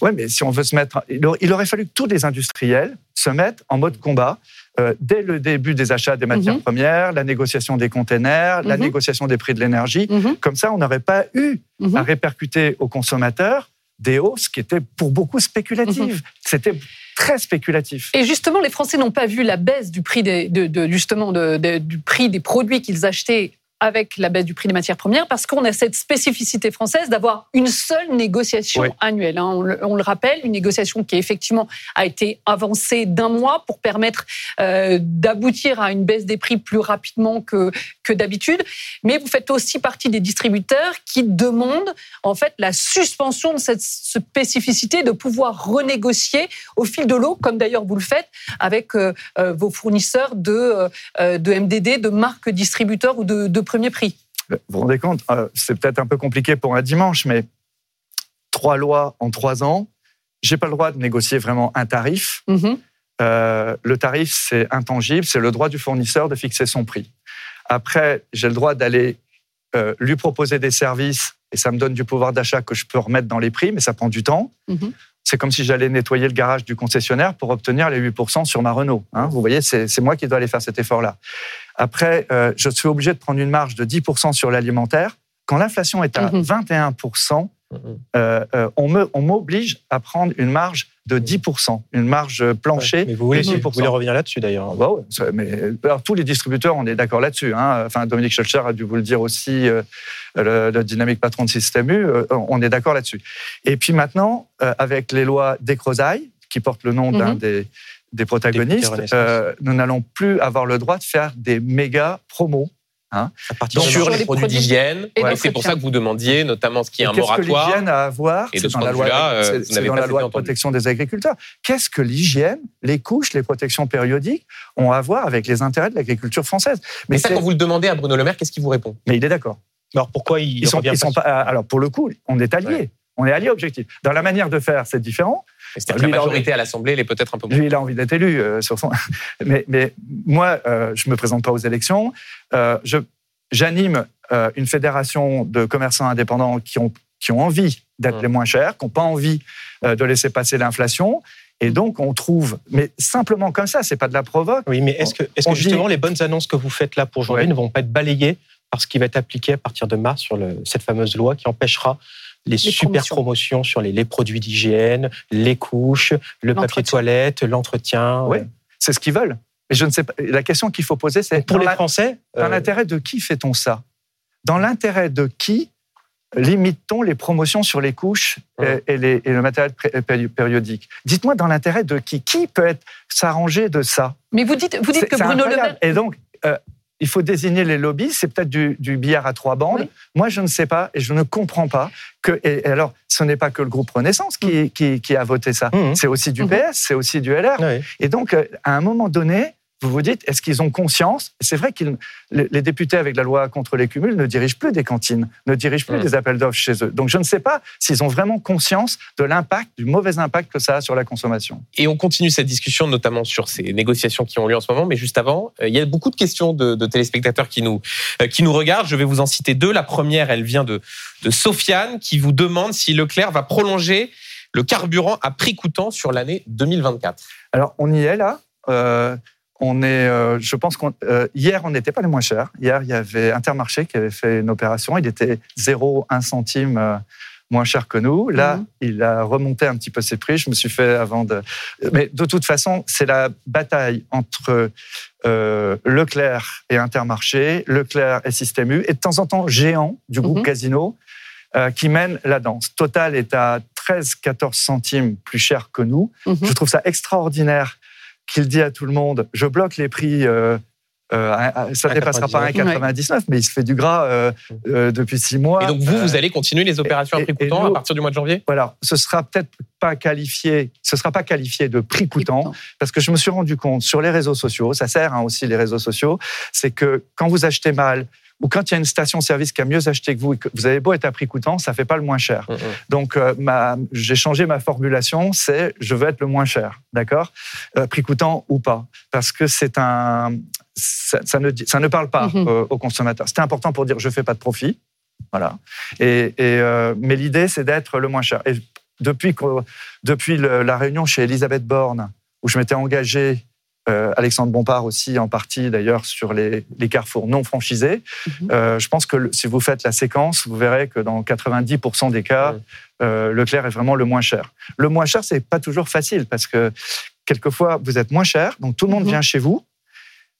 Oui, mais si on veut se mettre. Il aurait, il aurait fallu que tous les industriels se mettent en mode combat euh, dès le début des achats des matières Mhm. premières, la négociation des containers, la Mhm. négociation des prix de l'énergie. Mhm. Comme ça, on n'aurait pas eu à répercuter aux consommateurs des hausses qui étaient pour beaucoup spéculatives. C'était très spéculatif. Et justement, les Français n'ont pas vu la baisse du prix des, de, de- justement de- du prix des produits qu'ils achetaient avec la baisse du prix des matières premières, parce qu'on a cette spécificité française d'avoir une seule négociation Oui. annuelle. hein. On, le, on le rappelle, une négociation qui effectivement a été avancée d'un mois pour permettre euh, d'aboutir à une baisse des prix plus rapidement que, que d'habitude. Mais vous faites aussi partie des distributeurs qui demandent en fait la suspension de cette spécificité de pouvoir renégocier au fil de l'eau, comme d'ailleurs vous le faites avec euh, euh, vos fournisseurs de, euh, de MDD, de marques distributeurs ou de, de premier prix. Vous vous rendez compte euh, C'est peut-être un peu compliqué pour un dimanche, mais trois lois en trois ans. J'ai pas le droit de négocier vraiment un tarif. Mhm. Euh, le tarif, c'est intangible, c'est le droit du fournisseur de fixer son prix. Après, j'ai le droit d'aller euh, lui proposer des services et ça me donne du pouvoir d'achat que je peux remettre dans les prix, mais ça prend du temps. Mhm. C'est comme si j'allais nettoyer le garage du concessionnaire pour obtenir les 8% sur ma Renault. hein. Vous voyez, c'est moi qui dois aller faire cet effort-là. Après, euh, je suis obligé de prendre une marge de 10% sur l'alimentaire. Quand l'inflation est à Mhm. 21%, Mhm. euh, euh, on me- on m'oblige à prendre une marge de 10%, une marge plancher Mais vous voulez, de vous 10%. voulez revenir là-dessus d'ailleurs. Ah bah ouais, mais alors, tous les distributeurs, on est d'accord là-dessus. hein. Enfin, Dominique Schelcher a dû vous le dire aussi, euh, le, le dynamique patron de Système U, euh, on est d'accord là-dessus. Et puis maintenant, euh, avec les lois d'Ecrozaille, qui portent le nom d'un Mhm. des, des protagonistes, euh, nous n'allons plus avoir le droit de faire des méga promos. À partir sur, de sur les, les produits d'hygiène. et Ouais, c'est pour ça que vous demandiez notamment ce qui est un Qu'est-ce que moratoire. l'hygiène a à voir de C'est ce dans la loi, euh, dans pas la loi de protection des agriculteurs. Qu'est-ce que l'hygiène, les couches, les protections périodiques ont à voir avec les intérêts de l'agriculture française? Mais ça, c'est- quand vous le demandez à Bruno Le Maire, qu'est-ce qu'il vous répond? Mais il est d'accord. Alors pourquoi il Ils sont, ils sont pas pas. Alors pour le coup, on est alliés. Ouais. On est alliés objectifs. Dans la manière de faire, c'est différent. C'est-à-dire que la majorité à l'Assemblée, elle est peut-être un peu moins. Lui, il a envie d'être élu euh, sur son. Mais, mais moi, euh, je me présente pas aux élections. Euh, je j'anime euh, une fédération de commerçants indépendants qui ont qui ont envie d'être Mmh. les moins chers, qui n'ont pas envie euh, de laisser passer l'inflation. Et donc, on trouve, mais simplement comme ça, c'est pas de la provoque. Oui, mais est-ce que, est-ce On que dit- justement les bonnes annonces que vous faites là pour janvier Ouais. ne vont pas être balayées par ce qui va être appliqué à partir de mars sur le- cette fameuse loi qui empêchera les, super promotions. promotions. sur les, les produits d'hygiène, les couches, le papier toilette, l'entretien. Oui. C'est ce qu'ils veulent. Mais je ne sais pas. La question qu'il faut poser, c'est Pour dans les la- Français, Dans euh, l'intérêt de qui fait-on ça? Dans l'intérêt de qui limite-t-on les promotions sur les couches et, et les- et le matériel péri- périodique? Dites-moi dans l'intérêt de qui? Qui peut être s'arranger de ça? Mais vous dites, vous dites que Bruno Le. Maire. Et donc, euh, il faut désigner les lobbies. C'est peut-être du, du billard à trois bandes. Oui. Moi, je ne sais pas et je ne comprends pas que. Et, alors, ce n'est pas que le groupe Renaissance qui, qui- qui a voté ça. Mhm. C'est aussi du Mhm. PS, c'est aussi du LR. Et donc, euh, à un moment donné, vous vous dites, est-ce qu'ils ont conscience? C'est vrai que les députés, avec la loi contre les cumuls, ne dirigent plus des cantines, ne dirigent plus des appels d'offres chez eux. Donc, je ne sais pas s'ils ont vraiment conscience de l'impact, du mauvais impact que ça a sur la consommation. Et on continue cette discussion, notamment sur ces négociations qui ont lieu en ce moment. Mais juste avant, euh, il y a beaucoup de questions de, de téléspectateurs qui nous, euh, qui nous regardent. Je vais vous en citer deux. La première, elle vient de, de Sofiane, qui vous demande si Leclerc va prolonger le carburant à prix coûtant sur l'année 2024. Alors, on y est là. Euh, on est, euh, je pense qu'on euh, hier on n'était pas les moins chers. Hier il y avait Intermarché qui avait fait une opération. Il était 0,1 centime euh, moins cher que nous. Là, Mhm. il a remonté un petit peu ses prix. Je me suis fait avant de. Mais de toute façon, c'est la bataille entre euh, Leclerc et Intermarché, Leclerc et Système U, et de temps en temps Géant du groupe Mhm. Casino qui mène la danse. Total est à 13-14 centimes plus cher que nous. Mhm. Je trouve ça extraordinaire qu'il dit à tout le monde je bloque les prix. euh, euh, ça ne dépassera pas 1,99, mais il se fait du gras euh, euh, depuis six mois. Et donc vous, Euh, vous allez continuer les opérations à prix et coûtant nous- à partir du mois de janvier? voilà, ce sera peut-être pas qualifié, ce sera pas qualifié de prix coûtant, parce que je me suis rendu compte sur les réseaux sociaux, ça sert hein, aussi les réseaux sociaux, c'est que quand vous achetez mal ou quand il y a une station-service qui a mieux acheté que vous et que vous avez beau être à prix coûtant, ça fait pas le moins cher. Donc, euh, ma- j'ai changé ma formulation, c'est je veux être le moins cher, d'accord? Euh, Prix coûtant ou pas, parce que c'est un, ça, ça ne, ça ne parle pas Mhm. euh, aux consommateurs. C'était important pour dire je fais pas de profit, voilà. Et, et, euh, mais l'idée c'est d'être le moins cher. Et depuis depuis le- la réunion chez Elisabeth Borne, où je m'étais engagé. Euh, Alexandre Bompard aussi, en partie d'ailleurs, sur les, les carrefours non franchisés. Mhm. Euh, je pense que le- si vous faites la séquence, vous verrez que dans 90% des cas, euh, Leclerc est vraiment le moins cher. Le moins cher, c'est pas toujours facile parce que quelquefois, vous êtes moins cher, donc tout le monde Mhm. vient chez vous,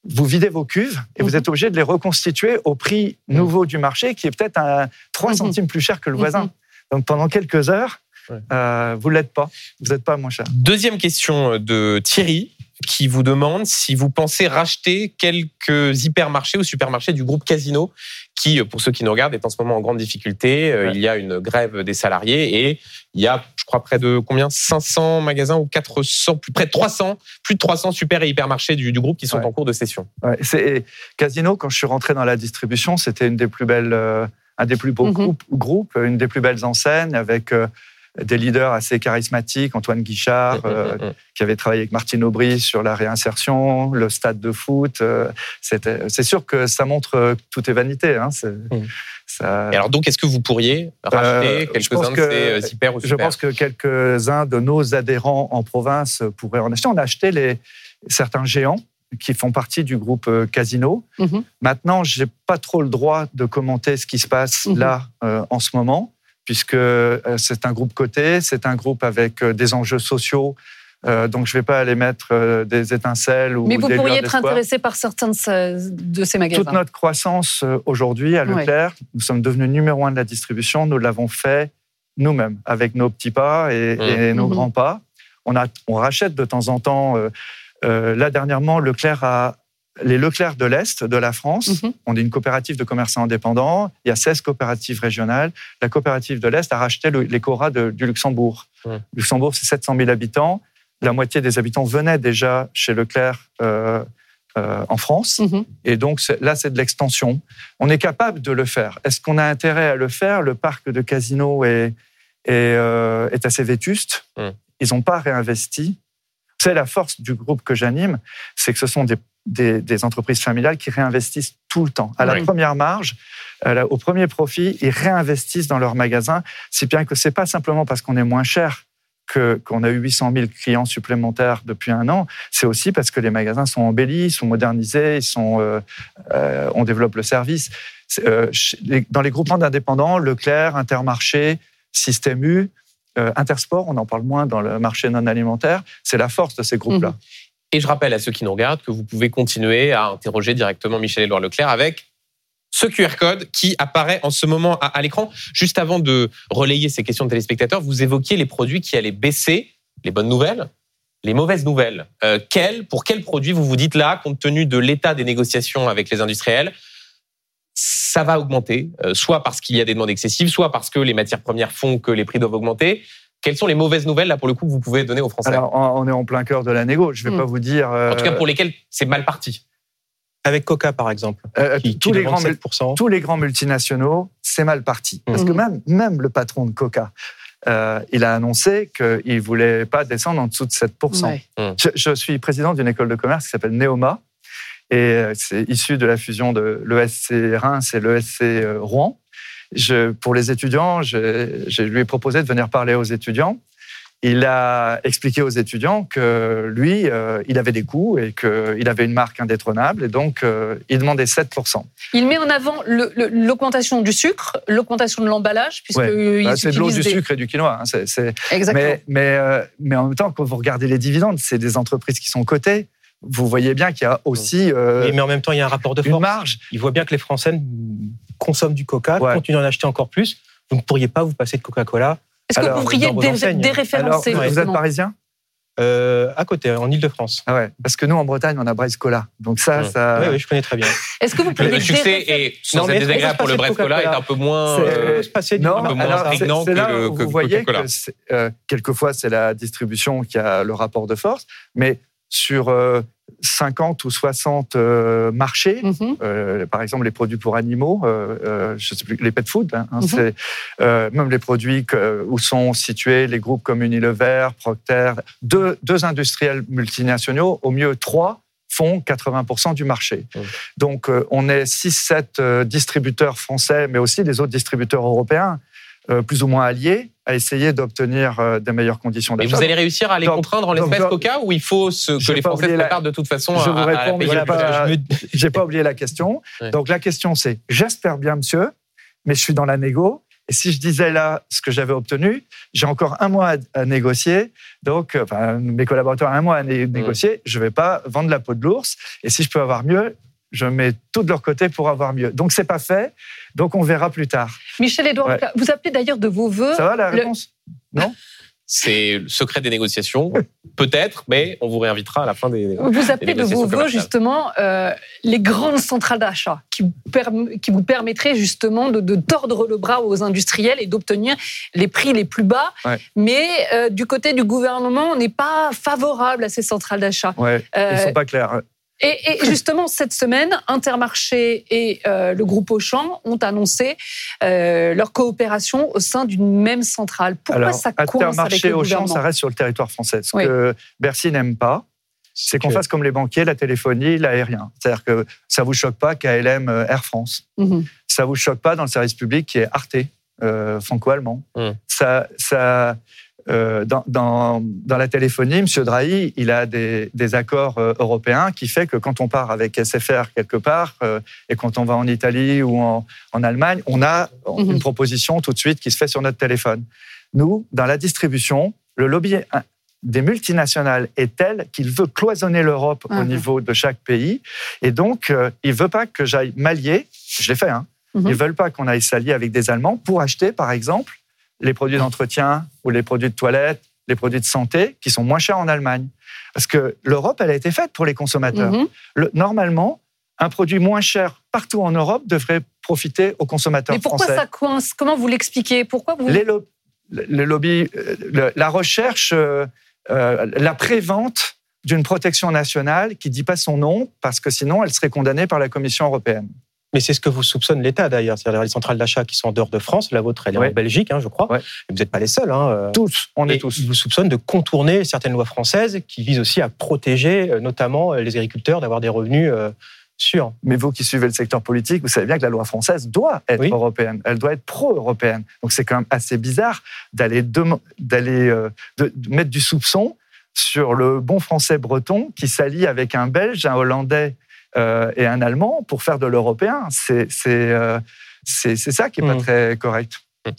vous videz vos cuves et vous Mhm. êtes obligé de les reconstituer au prix nouveau du marché qui est peut-être un 3 Mhm. centimes plus cher que le voisin. Donc pendant quelques heures, Ouais. euh, vous l'êtes pas, vous n'êtes pas moins cher. Deuxième question de Thierry qui vous demande si vous pensez racheter quelques hypermarchés ou supermarchés du groupe Casino qui, pour ceux qui nous regardent, est en ce moment en grande difficulté. Euh, Ouais. Il y a une grève des salariés et il y a, je crois, près de combien? 500 magasins ou 400, plus près de 300, plus de 300 super et hypermarchés du, du groupe qui sont Ouais. en cours de cession. Ouais, c'est Casino. Quand je suis rentré dans la distribution, c'était une des plus belles, euh, un des plus beaux Mhm. groupes, groupes, une des plus belles enseignes avec euh, des leaders assez charismatiques, Antoine Guichard, euh, qui avait travaillé avec Martine Aubry sur la réinsertion, le stade de foot. euh, C'est sûr que ça montre euh, que tout est vanité. Hein, ça- Et alors donc, est-ce que vous pourriez racheter Euh, quelques-uns de ces euh, hyper ou Je pense que quelques-uns de nos adhérents en province pourraient en acheter. On a acheté les, certains géants qui font partie du groupe euh, Casino. Mhm. Maintenant, je n'ai pas trop le droit de commenter ce qui se passe Mhm. là euh, en ce moment, puisque euh, c'est un groupe coté, c'est un groupe avec euh, des enjeux sociaux. Euh, donc, je ne vais pas aller mettre euh, des étincelles ou Mais vous des pourriez être intéressé par certains de ces, de ces magasins. Toute notre croissance euh, aujourd'hui à Ouais. Leclerc, nous sommes devenus numéro un de la distribution. Nous l'avons fait nous-mêmes, avec nos petits pas et, Mmh. et nos Mhm. grands pas. On, a, on rachète de temps en temps. euh, euh, là, dernièrement, Leclerc a les Leclerc de l'Est de la France. Mhm. On est une coopérative de commerçants indépendants. Il y a 16 coopératives régionales. La coopérative de l'Est a racheté le- les Cora de- du Luxembourg. Ouais. Luxembourg, c'est 700 000 habitants. La moitié des habitants venaient déjà chez Leclerc euh, euh, en France. Mhm. Et donc là, c'est de l'extension. On est capable de le faire. Est-ce qu'on a intérêt à le faire? Le parc de Casino est, est, euh, est assez vétuste. Ils n'ont pas réinvesti. C'est la force du groupe que j'anime, c'est que ce sont des, des- des entreprises familiales qui réinvestissent tout le temps. À la Oui. première marge, au premier profit, ils réinvestissent dans leurs magasins, si bien que c'est pas simplement parce qu'on est moins cher qu'on a eu 800 000 clients supplémentaires depuis un an, c'est aussi parce que les magasins sont embellis, sont modernisés, ils sont, euh, euh, on développe le service. Euh, dans les groupements d'indépendants, Leclerc, Intermarché, Système U, Intersport, on en parle moins dans le marché non alimentaire, c'est la force de ces groupes-là. Et je rappelle à ceux qui nous regardent que vous pouvez continuer à interroger directement Michel-Édouard Leclerc avec ce QR code qui apparaît en ce moment à, l'écran. Juste avant de relayer ces questions de téléspectateurs, vous évoquiez les produits qui allaient baisser, les bonnes nouvelles, les mauvaises nouvelles. Euh, pour quels produits vous vous dites là, compte tenu de l'état des négociations avec les industriels, ça va augmenter, euh, soit parce qu'il y a des demandes excessives, soit parce que les matières premières font que les prix doivent augmenter. Quelles sont les mauvaises nouvelles, là, pour le coup, que vous pouvez donner aux Français? Alors, on est en plein cœur de la négo. Je ne vais Mm. pas vous dire. En tout cas, euh, pour lesquels c'est mal parti. Avec Coca, par exemple, euh, qui, tous, qui les grands, mul- 7%. tous les grands multinationaux, c'est mal parti. Parce que même, même le patron de Coca, euh, il a annoncé qu'il ne voulait pas descendre en dessous de 7%. Ouais. Je, je suis président d'une école de commerce qui s'appelle Neoma. Et euh, c'est issu de la fusion de l'ESC Reims et l'ESC euh, Rouen. Je, pour les étudiants, je, je lui ai proposé de venir parler aux étudiants. il a expliqué aux étudiants que lui, euh, il avait des coûts et qu'il avait une marque indétrônable et donc euh, il demandait 7%. Il met en avant l'augmentation du sucre, l'augmentation de l'emballage, puisque Ouais. il Bah, c'est de l'eau, du sucre et du quinoa. hein, c'est- c'est- Exactement. Mais, mais, euh, mais en même temps, quand vous regardez les dividendes, c'est des entreprises qui sont cotées. Vous voyez bien qu'il y a aussi euh, Oui, mais en même temps, il y a un rapport de une force. marge. Il voit bien que les Français consomment du Coca, Ouais. continuent d'en acheter encore plus. Vous ne pourriez pas vous passer de Coca-Cola Est-ce que vous pourriez dans vos dé- enseignes. Alors, déréférencer vous êtes parisien euh, à côté, en Ile-de-France. ah ouais, Parce que nous, en Bretagne, on a Braise Cola. Donc ça, Ouais. ça... Oui, oui, je connais très bien. Est-ce que vous pourriez Le succès est, sans Non, désagréable pour le se Bref passer de Cola, est un peu moins. C'est- euh, du- Non, un peu moins alors, c'est que là le- vous voyez que euh, quelquefois c'est la distribution qui a le rapport de force, mais sur euh, 50 ou 60 euh, marchés, Mhm. euh, par exemple les produits pour animaux, euh, euh, je sais plus, les pet food, hein, hein, Mhm. euh, même les produits que- où sont situés les groupes comme Unilever, Procter, deux, deux industriels multinationaux, au mieux trois font 80% du marché. Mhm. Donc euh, on est 6-7 euh, distributeurs français, mais aussi les autres distributeurs européens, euh, plus ou moins alliés, à essayer d'obtenir euh, des meilleures conditions Et d'achat. vous allez réussir à les Donc- contraindre en l'espèce donc, Coca ou il faut ce, que les Français se la- préparent de toute façon Je à, vous réponds, j'ai pas- Je me- pas oublié la question. Ouais. Donc la question c'est, j'espère bien, monsieur, mais je suis dans la négo. Et si je disais là ce que j'avais obtenu, j'ai encore un mois à, négocier. Donc, euh, enfin, mes collaborateurs ont un mois à né- négocier. Je vais pas vendre la peau de l'ours. Et si je peux avoir mieux, je mets tout de leur côté pour avoir mieux. Donc c'est pas fait. Donc on verra plus tard. Michel-Édouard, Ouais. Leclerc, vous appelez d'ailleurs de vos voeux. Ça va la Le- réponse? C'est le secret des négociations, peut-être, mais on vous réinvitera à la fin des. Vous appelez de vos voeux justement euh, les grandes centrales d'achat qui, vous perm- qui vous permettraient justement de, de tordre le bras aux industriels et d'obtenir les prix les plus bas. Ouais. Mais euh, du côté du gouvernement, on n'est pas favorable à ces centrales d'achat. Ouais, Euh, ils sont pas clairs. Et, et justement, cette semaine, Intermarché et euh, le groupe Auchan ont annoncé euh, leur coopération au sein d'une même centrale. Pourquoi Alors, ça coince avec Intermarché le Auchan, ça reste sur le territoire français. Ce Oui. que Bercy n'aime pas, c'est qu'on que- fasse comme les banquiers, la téléphonie, l'aérien. C'est-à-dire que ça vous choque pas KLM euh, Air France. Mhm. Ça vous choque pas dans le service public qui est Arte, euh, franco-allemand. Mm. Ça, ça, euh, dans, dans, dans la téléphonie, M. Drahi, il a des, des accords euh, européens qui fait que quand on part avec SFR quelque part euh, et quand on va en Italie ou en, en Allemagne, on a Mhm. une proposition tout de suite qui se fait sur notre téléphone. Nous, dans la distribution, le lobby des multinationales est tel qu'il veut cloisonner l'Europe au Mhm. niveau de chaque pays. Et donc, euh, il veut pas que j'aille m'allier. Je l'ai fait, hein. Mhm. Ils veulent pas qu'on aille s'allier avec des Allemands pour acheter, par exemple, les produits d'entretien ou les produits de toilette, les produits de santé qui sont moins chers en Allemagne. Parce que l'Europe, elle a été faite pour les consommateurs. Mhm. Le- normalement, un produit moins cher partout en Europe devrait profiter aux consommateurs Mais pourquoi français. ça coince? Comment vous l'expliquez? Pourquoi vous Les, lo- le lobby, euh, le- la recherche, euh, euh, la prévente d'une protection nationale qui dit pas son nom parce que sinon elle serait condamnée par la Commission européenne. Mais c'est ce que vous soupçonne l'État d'ailleurs, c'est-à-dire les centrales d'achat qui sont en dehors de France. La vôtre, elle est Ouais. en Belgique, hein, je crois. Ouais. Vous n'êtes pas les seuls. Hein. euh. Tous, on est tous. Ils vous soupçonnent de contourner certaines lois françaises qui visent aussi à protéger euh, notamment euh, les agriculteurs d'avoir des revenus euh, sûrs. Mais vous qui suivez le secteur politique, vous savez bien que la loi française doit être Oui. européenne. Elle doit être pro-européenne. Donc c'est quand même assez bizarre d'aller euh, mettre du soupçon sur le bon français breton qui s'allie avec un Belge, un Hollandais euh, et un Allemand pour faire de l'européen. C'est euh, ça qui est pas Mm. très correct. Euh,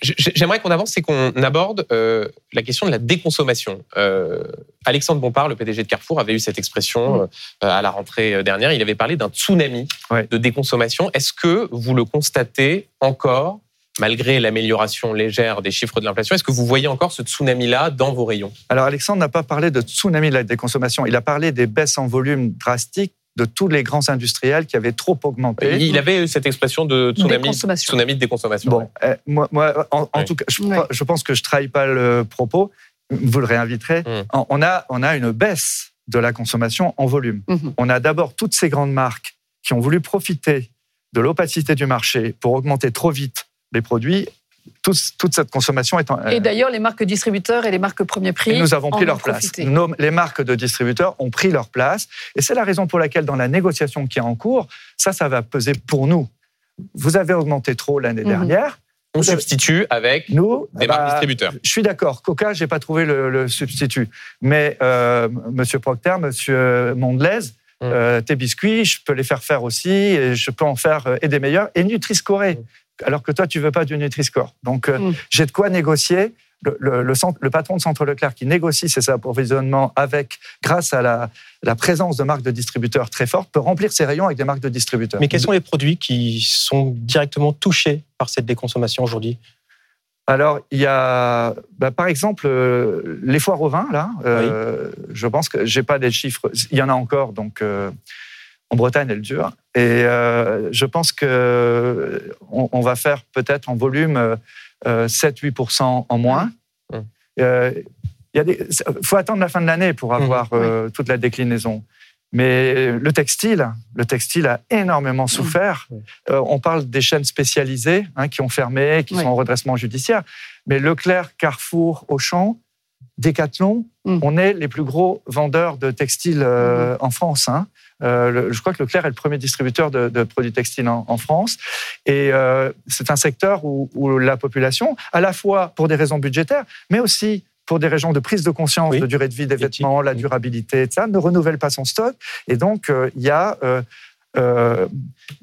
j- J'aimerais qu'on avance et qu'on aborde euh, la question de la déconsommation. Euh, Alexandre Bompard, le PDG de Carrefour, avait eu cette expression euh, à la rentrée euh, dernière. Il avait parlé d'un tsunami Ouais. de déconsommation. Est-ce que vous le constatez encore, malgré l'amélioration légère des chiffres de l'inflation? Est-ce que vous voyez encore ce tsunami-là dans vos rayons? Alors Alexandre n'a pas parlé de tsunami de la déconsommation. Il a parlé des baisses en volume drastiques de tous les grands industriels qui avaient trop augmenté. Il avait eu cette expression de tsunami, tsunami de déconsommation. Bon, eh, moi, moi, en, tout cas, je, pense que je trahis pas le propos. Vous le réinviterez. Mm. En- On a, on a une baisse de la consommation en volume. Mhm. On a d'abord toutes ces grandes marques qui ont voulu profiter de l'opacité du marché pour augmenter trop vite les produits. Toute cette consommation est en, Et d'ailleurs, les marques distributeurs et les marques premier prix. nous avons pris leur place. Nos- les marques de distributeurs ont pris leur place. Et c'est la raison pour laquelle, dans la négociation qui est en cours, ça, ça va peser pour nous. Vous avez augmenté trop l'année Mhm. dernière. On substitue avec Nous, des bah, marques distributeurs. Je suis d'accord. Coca, j'ai pas trouvé le, le substitut. Mais euh, Monsieur Procter, Monsieur Mondelez, Mm. euh, tes biscuits, je peux les faire faire aussi, et je peux en faire euh, et des meilleurs. Et Nutri-Score. Alors que toi, tu veux pas du Nutri-Score. Donc, euh, Mm. j'ai de quoi négocier. Le, le- le centre- le patron de Centre Leclerc qui négocie ses approvisionnements avec, grâce à la, la présence de marques de distributeurs très fortes, peut remplir ses rayons avec des marques de distributeurs. Mais quels sont les produits qui sont directement touchés par cette déconsommation aujourd'hui? Alors, il y a, bah, par exemple, euh, les foires au vin, là. euh, Je pense que j'ai pas des chiffres. Il y en a encore, donc euh, en Bretagne, elle dure. Et euh, je pense que on, on va faire peut-être en volume euh, 7-8% en moins. Mmh. Euh, Il faut attendre la fin de l'année pour avoir Mmh. euh, toute la déclinaison. Mais le textile, le textile a énormément souffert. Mmh. On parle des chaînes spécialisées hein, qui ont fermé, qui Oui. sont en redressement judiciaire. Mais Leclerc, Carrefour, Auchan, Decathlon, Mm. on est les plus gros vendeurs de textiles euh, en France. hein. Euh, le- je crois que Leclerc est le premier distributeur de, de produits textiles en, en France. Et euh, c'est un secteur où, où la population, à la fois pour des raisons budgétaires, mais aussi pour des raisons de prise de conscience Oui. de durée de vie des vêtements, la Mm. durabilité, etc., ne renouvelle pas son stock. Et donc, euh, il y a, euh, euh,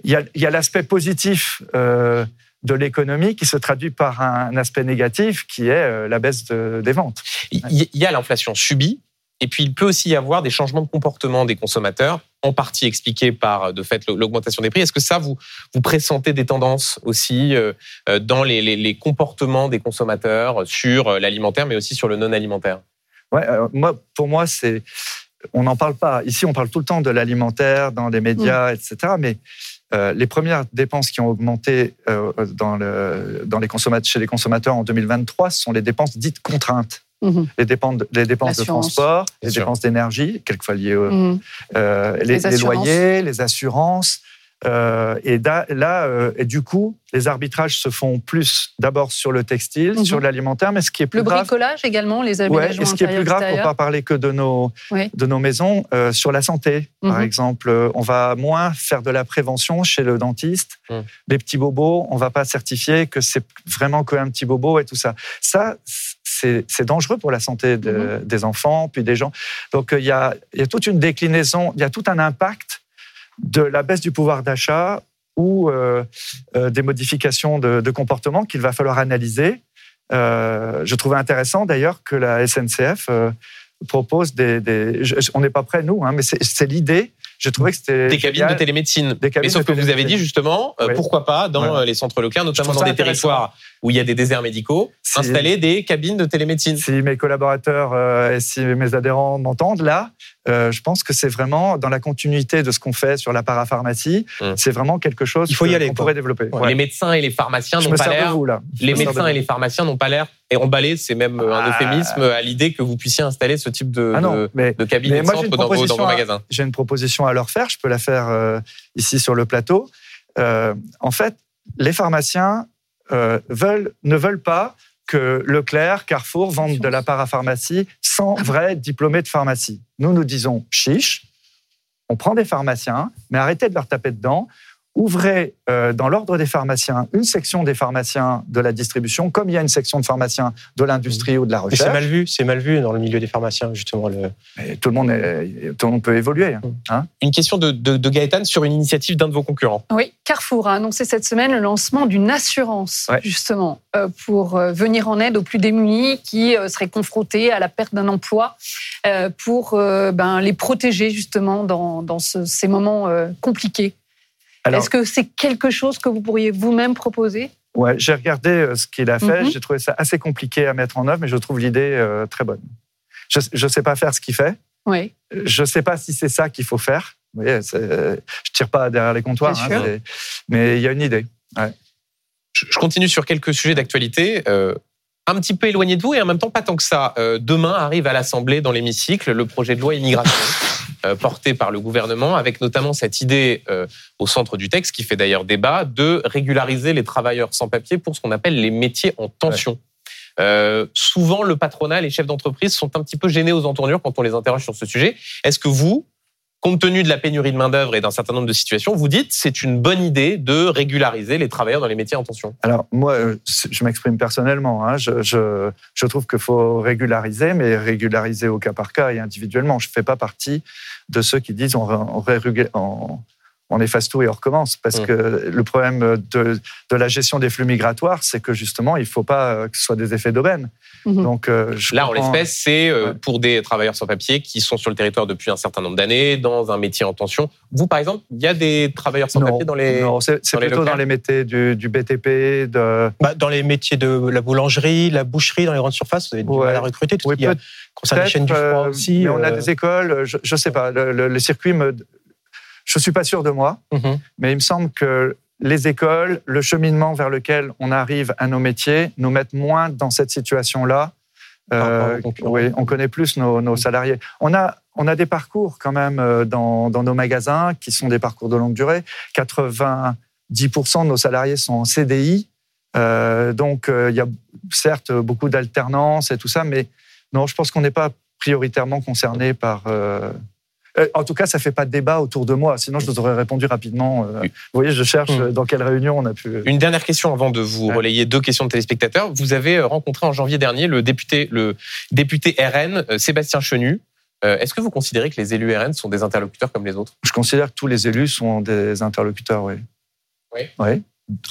y l'aspect positif euh, de l'économie qui se traduit par un aspect négatif qui est euh, la baisse de- des ventes. Il y- a l'inflation subie, et puis il peut aussi y avoir des changements de comportement des consommateurs, en partie expliqués par, de fait, l'augmentation des prix. Est-ce que ça, vous, vous pressentez des tendances aussi euh, euh, dans les, les- les comportements des consommateurs sur l'alimentaire, mais aussi sur le non-alimentaire? Ouais, euh, moi, pour moi, c'est. On n'en parle pas. Ici, on parle tout le temps de l'alimentaire, dans les médias, etc. Mais euh, les premières dépenses qui ont augmenté euh, dans le, dans les consommateurs, chez les consommateurs en 2023, ce sont les dépenses dites contraintes. Mhm. Les dépenses, de- les dépenses de L'assurance. transport, les dépenses d'énergie, quelquefois liées au, Mhm. euh, les, Les les assurances. loyers, les assurances. Euh, et da- là, euh, et du coup, les arbitrages se font plus d'abord sur le textile, Mhm. sur l'alimentaire, mais ce qui est plus Le grave, bricolage également, les Ouais, aménagements et ce qui est plus grave, pour intérieurs, pas parler que de nos, Oui. de nos maisons, euh, sur la santé. Par Mhm. exemple, on va moins faire de la prévention chez le dentiste. Mhm. Les petits bobos, on va pas certifier que c'est vraiment qu'un petit bobo et tout ça. Ça, c'est dangereux pour la santé de- des enfants, puis des gens. Donc, euh, il y, a, il y a toute une déclinaison, il y a tout un impact de la baisse du pouvoir d'achat ou euh, euh, des modifications de, de comportement qu'il va falloir analyser. Euh, je trouvais intéressant d'ailleurs que la SNCF propose des. des- je- on n'est pas prêts, nous, hein, mais c'est l'idée. Je trouvais que c'était. Des cabines de télémédecine. Des cabines Mais sauf que vous avez dit justement, Oui. pourquoi pas dans les centres Leclerc, notamment dans des territoires où il y a des déserts médicaux, Si- installer des cabines de télémédecine. Si mes collaborateurs et si mes adhérents m'entendent là, euh, je pense que c'est vraiment dans la continuité de ce qu'on fait sur la parapharmacie. Hum. C'est vraiment quelque chose Il faut y aller, qu'on pourrait développer. Ouais. Ouais. Les médecins et les pharmaciens n'ont pas l'air Les médecins et les pharmaciens n'ont pas l'air et emballés, c'est même un Ah. euphémisme à l'idée que vous puissiez installer ce type de, Ah non, mais de cabine mais de moi, centre dans vos, dans proposition vos magasins. j'ai une proposition à leur faire. Je peux la faire euh, ici sur le plateau. Euh, en fait, les pharmaciens veulent, ne veulent pas que Leclerc, Carrefour vendent de la parapharmacie sans vrai diplômé de pharmacie. Nous, nous disons chiche. On prend des pharmaciens, mais arrêtez de leur taper dedans. Ouvrez euh, dans l'ordre des pharmaciens une section des pharmaciens de la distribution, comme il y a une section de pharmaciens de l'industrie ou de la Mais c'est recherche. mal vu, c'est mal vu dans le milieu des pharmaciens, justement. Le... Tout le monde, est- tout le monde peut évoluer. hein. Une question de, de, de Gaëtan sur une initiative d'un de vos concurrents. Oui, Carrefour a annoncé cette semaine le lancement d'une assurance, Ouais. justement, euh, pour euh, venir en aide aux plus démunis qui euh, seraient confrontés à la perte d'un emploi, euh, pour euh, ben, les protéger, justement, dans, dans ce- ces moments euh, compliqués. Alors- Est-ce que c'est quelque chose que vous pourriez vous-même proposer? Ouais, j'ai regardé euh, ce qu'il a fait. Mhm. J'ai trouvé ça assez compliqué à mettre en œuvre, mais je trouve l'idée euh, très bonne. Je ne sais pas faire ce qu'il fait. Oui. Je ne sais pas si c'est ça qu'il faut faire. Vous voyez, c'est- je tire pas derrière les comptoirs, Bien hein, sûr. c'est- mais il y a une idée. Je je continue sur quelques sujets d'actualité. euh, un petit peu éloigné de vous et en même temps pas tant que ça. Euh, demain arrive à l'Assemblée, dans l'hémicycle, le projet de loi immigration euh, porté par le gouvernement, avec notamment cette idée euh, au centre du texte, qui fait d'ailleurs débat, de régulariser les travailleurs sans papier pour ce qu'on appelle les métiers en tension. Euh, souvent, le patronat, les chefs d'entreprise sont un petit peu gênés aux entournures quand on les interroge sur ce sujet. Est-ce que vous, compte tenu de la pénurie de main-d'œuvre et d'un certain nombre de situations, vous dites c'est une bonne idée de régulariser les travailleurs dans les métiers en tension? Alors, moi, je m'exprime personnellement. Hein. je, je, je, trouve qu'il faut régulariser, mais régulariser au cas par cas et individuellement. Je ne fais pas partie de ceux qui disent on, on, on, on efface tout et on recommence. Parce mmh. que le problème de, de, la gestion des flux migratoires, c'est que justement, il ne faut pas que ce soit des effets d'aubaine. Mmh. Donc, euh, Là, en l'espèce, c'est euh, pour des travailleurs sans papier qui sont sur le territoire depuis un certain nombre d'années, dans un métier en tension. Vous, par exemple, il y a des travailleurs sans papier dans les. Non, c'est plutôt dans les métiers du, du BTP, de... Bah, dans les métiers de la boulangerie, la boucherie, dans les grandes surfaces, vous avez du mal à recruter. Tout oui, ce qui concerne la chaîne du froid euh, aussi. Mais on a des écoles, je ne sais pas, le, le, le circuit me je suis pas sûr de moi, mhm. mais il me semble que les écoles, le cheminement vers lequel on arrive à nos métiers, nous mettent moins dans cette situation-là. Euh, oui, on connaît plus nos, salariés. On a, on a des parcours quand même euh, dans, nos magasins qui sont des parcours de longue durée. 90% de nos salariés sont en CDI. Euh, donc, il y a certes beaucoup d'alternance et tout ça, mais non, je pense qu'on n'est pas prioritairement concerné par, euh, en tout cas, ça ne fait pas de débat autour de moi. Sinon, je vous aurais répondu rapidement. Euh, vous voyez, je cherche hum. dans quelle réunion on a pu. Une dernière question avant de vous relayer deux questions de téléspectateurs. Vous avez euh, rencontré en janvier dernier le député, le député RN Sébastien Chenu. Est-ce que vous considérez que les élus RN sont des interlocuteurs comme les autres? Je considère que tous les élus sont des interlocuteurs, oui. Oui. oui.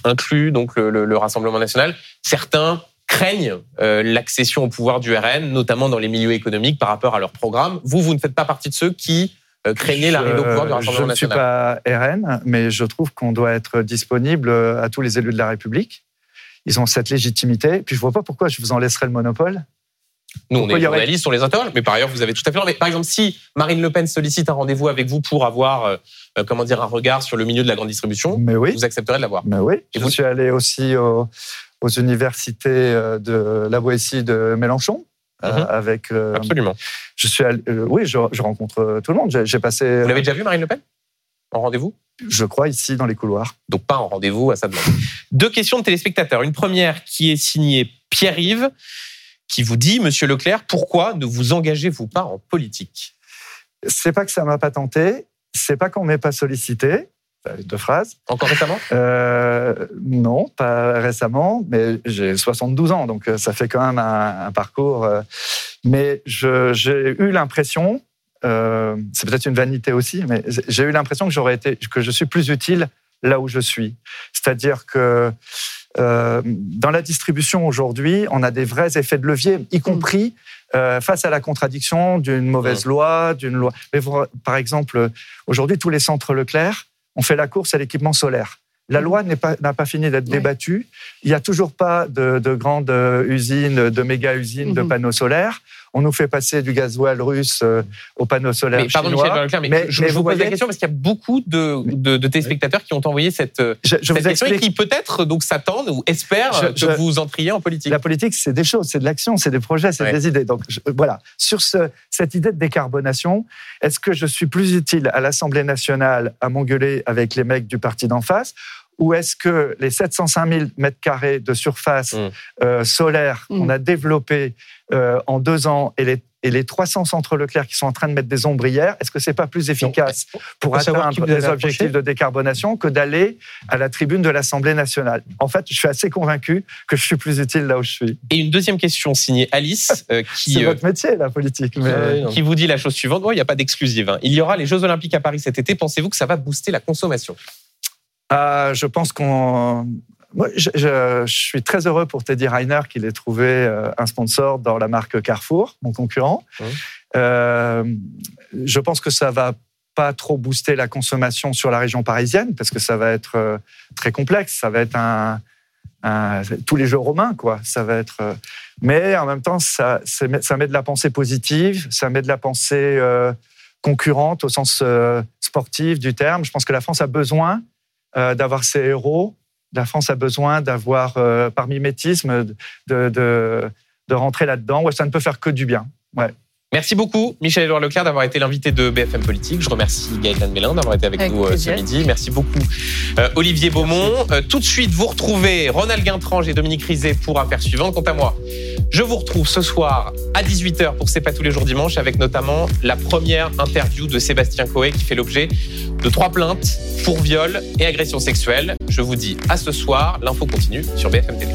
Inclus donc le Rassemblement national. Certains craignent euh, l'accession au pouvoir du RN, notamment dans les milieux économiques par rapport à leur programme. Vous, vous ne faites pas partie de ceux qui euh, craignaient l'arrivée au pouvoir du Rassemblement national. Je ne suis pas RN, mais je trouve qu'on doit être disponible à tous les élus de la République. Ils ont cette légitimité. Puis je ne vois pas pourquoi je vous en laisserai le monopole. Nous, on est journalistes, on les interroge, mais par ailleurs, vous avez tout à fait Mais par exemple, si Marine Le Pen sollicite un rendez-vous avec vous pour avoir, euh, comment dire, un regard sur le milieu de la grande distribution, mais oui. vous accepterez de l'avoir. Mais oui. Et je vous... suis allé aussi au, aux universités euh, de la Boétie de Mélenchon. Euh, mhm. avec euh, absolument. Je suis oui, je, rencontre tout le monde. J'ai passé. Vous l'avez déjà vu Marine Le Pen? En rendez-vous? Je crois ici dans les couloirs. Donc pas en rendez-vous à sa demande. Deux questions de téléspectateurs. Une première qui est signée Pierre-Yves, qui vous dit, Monsieur Leclerc, pourquoi ne vous engagez-vous pas en politique? C'est pas que ça m'a pas tenté, c'est pas qu'on m'ait pas sollicité. Euh, deux phrases. Encore récemment? Euh, Non, pas récemment, mais j'ai 72 ans, donc euh, ça fait quand même un, parcours. mais j'ai eu l'impression, c'est peut-être une vanité aussi, mais j'ai eu l'impression que j'aurais été, que je suis plus utile là où je suis. C'est-à-dire que dans la distribution aujourd'hui, on a des vrais effets de levier, y compris face à la contradiction d'une mauvaise mmh. loi, d'une loi. Mais par exemple, aujourd'hui, tous les centres Leclerc on fait la course à l'équipement solaire. La loi n'a pas, pas, fini d'être débattue. Il n'y a toujours pas de, de grandes euh, usines, de méga usines de mmh. panneaux solaires. On nous fait passer du gasoil russe euh, aux panneaux solaires mais, pardon, chinois. Michel, mais, mais, je, vous, pose la question parce qu'il y a beaucoup de, de, de téléspectateurs qui ont envoyé cette, je, je cette question et qui peut-être donc s'attendent ou espèrent que vous entriez en politique. La politique, c'est des choses, c'est de l'action, c'est des projets, c'est des idées. Donc voilà, sur ce, cette idée de décarbonation, est-ce que je suis plus utile à l'Assemblée nationale à m'engueuler avec les mecs du parti d'en face ou est-ce que les 705 000 mètres carrés de surface mmh. euh, solaire qu'on mmh. a développés euh, en deux ans et les, et les 300 centres Leclerc qui sont en train de mettre des ombrières, est-ce que c'est pas plus efficace pour atteindre les objectifs de décarbonation que d'aller à la tribune de l'Assemblée nationale? En fait, je suis assez convaincu que je suis plus utile là où je suis. Et une deuxième question signée Alice, euh, qui c'est votre métier la politique, mais... qui vous dit la chose suivante. il n'y a pas d'exclusive. Hein. Il y aura les Jeux Olympiques à Paris cet été. Pensez-vous que ça va booster la consommation? Euh, je pense qu'on. je, suis très heureux pour Teddy Reiner qu'il ait trouvé euh, un sponsor dans la marque Carrefour, mon concurrent. Euh, je pense que ça va pas trop booster la consommation sur la région parisienne parce que ça va être très complexe. Ça va être un, tous les jeux romains, quoi. Ça va être. Mais en même temps, ça, ça met de la pensée positive, ça met de la pensée concurrente au sens sportif du terme. Je pense que la France a besoin d'avoir ces héros. La France a besoin d'avoir, euh, par mimétisme, de, de, rentrer là-dedans. Ouais, ça ne peut faire que du bien. Merci beaucoup, Michel-Édouard Leclerc, d'avoir été l'invité de BFM Politique. Je remercie Gaëtan Mélin d'avoir été avec, Avec nous euh, ce midi. Merci beaucoup, euh, Olivier Beaumont. Euh, tout de suite, vous retrouvez Ronald Guintrange et Dominique Rizet pour Affaires suivantes. Quant à moi, je vous retrouve ce soir à 18h pour C'est pas tous les jours dimanche, avec notamment la première interview de Sébastien Coé qui fait l'objet de trois plaintes pour viol et agression sexuelle. Je vous dis à ce soir. L'info continue sur BFM TV.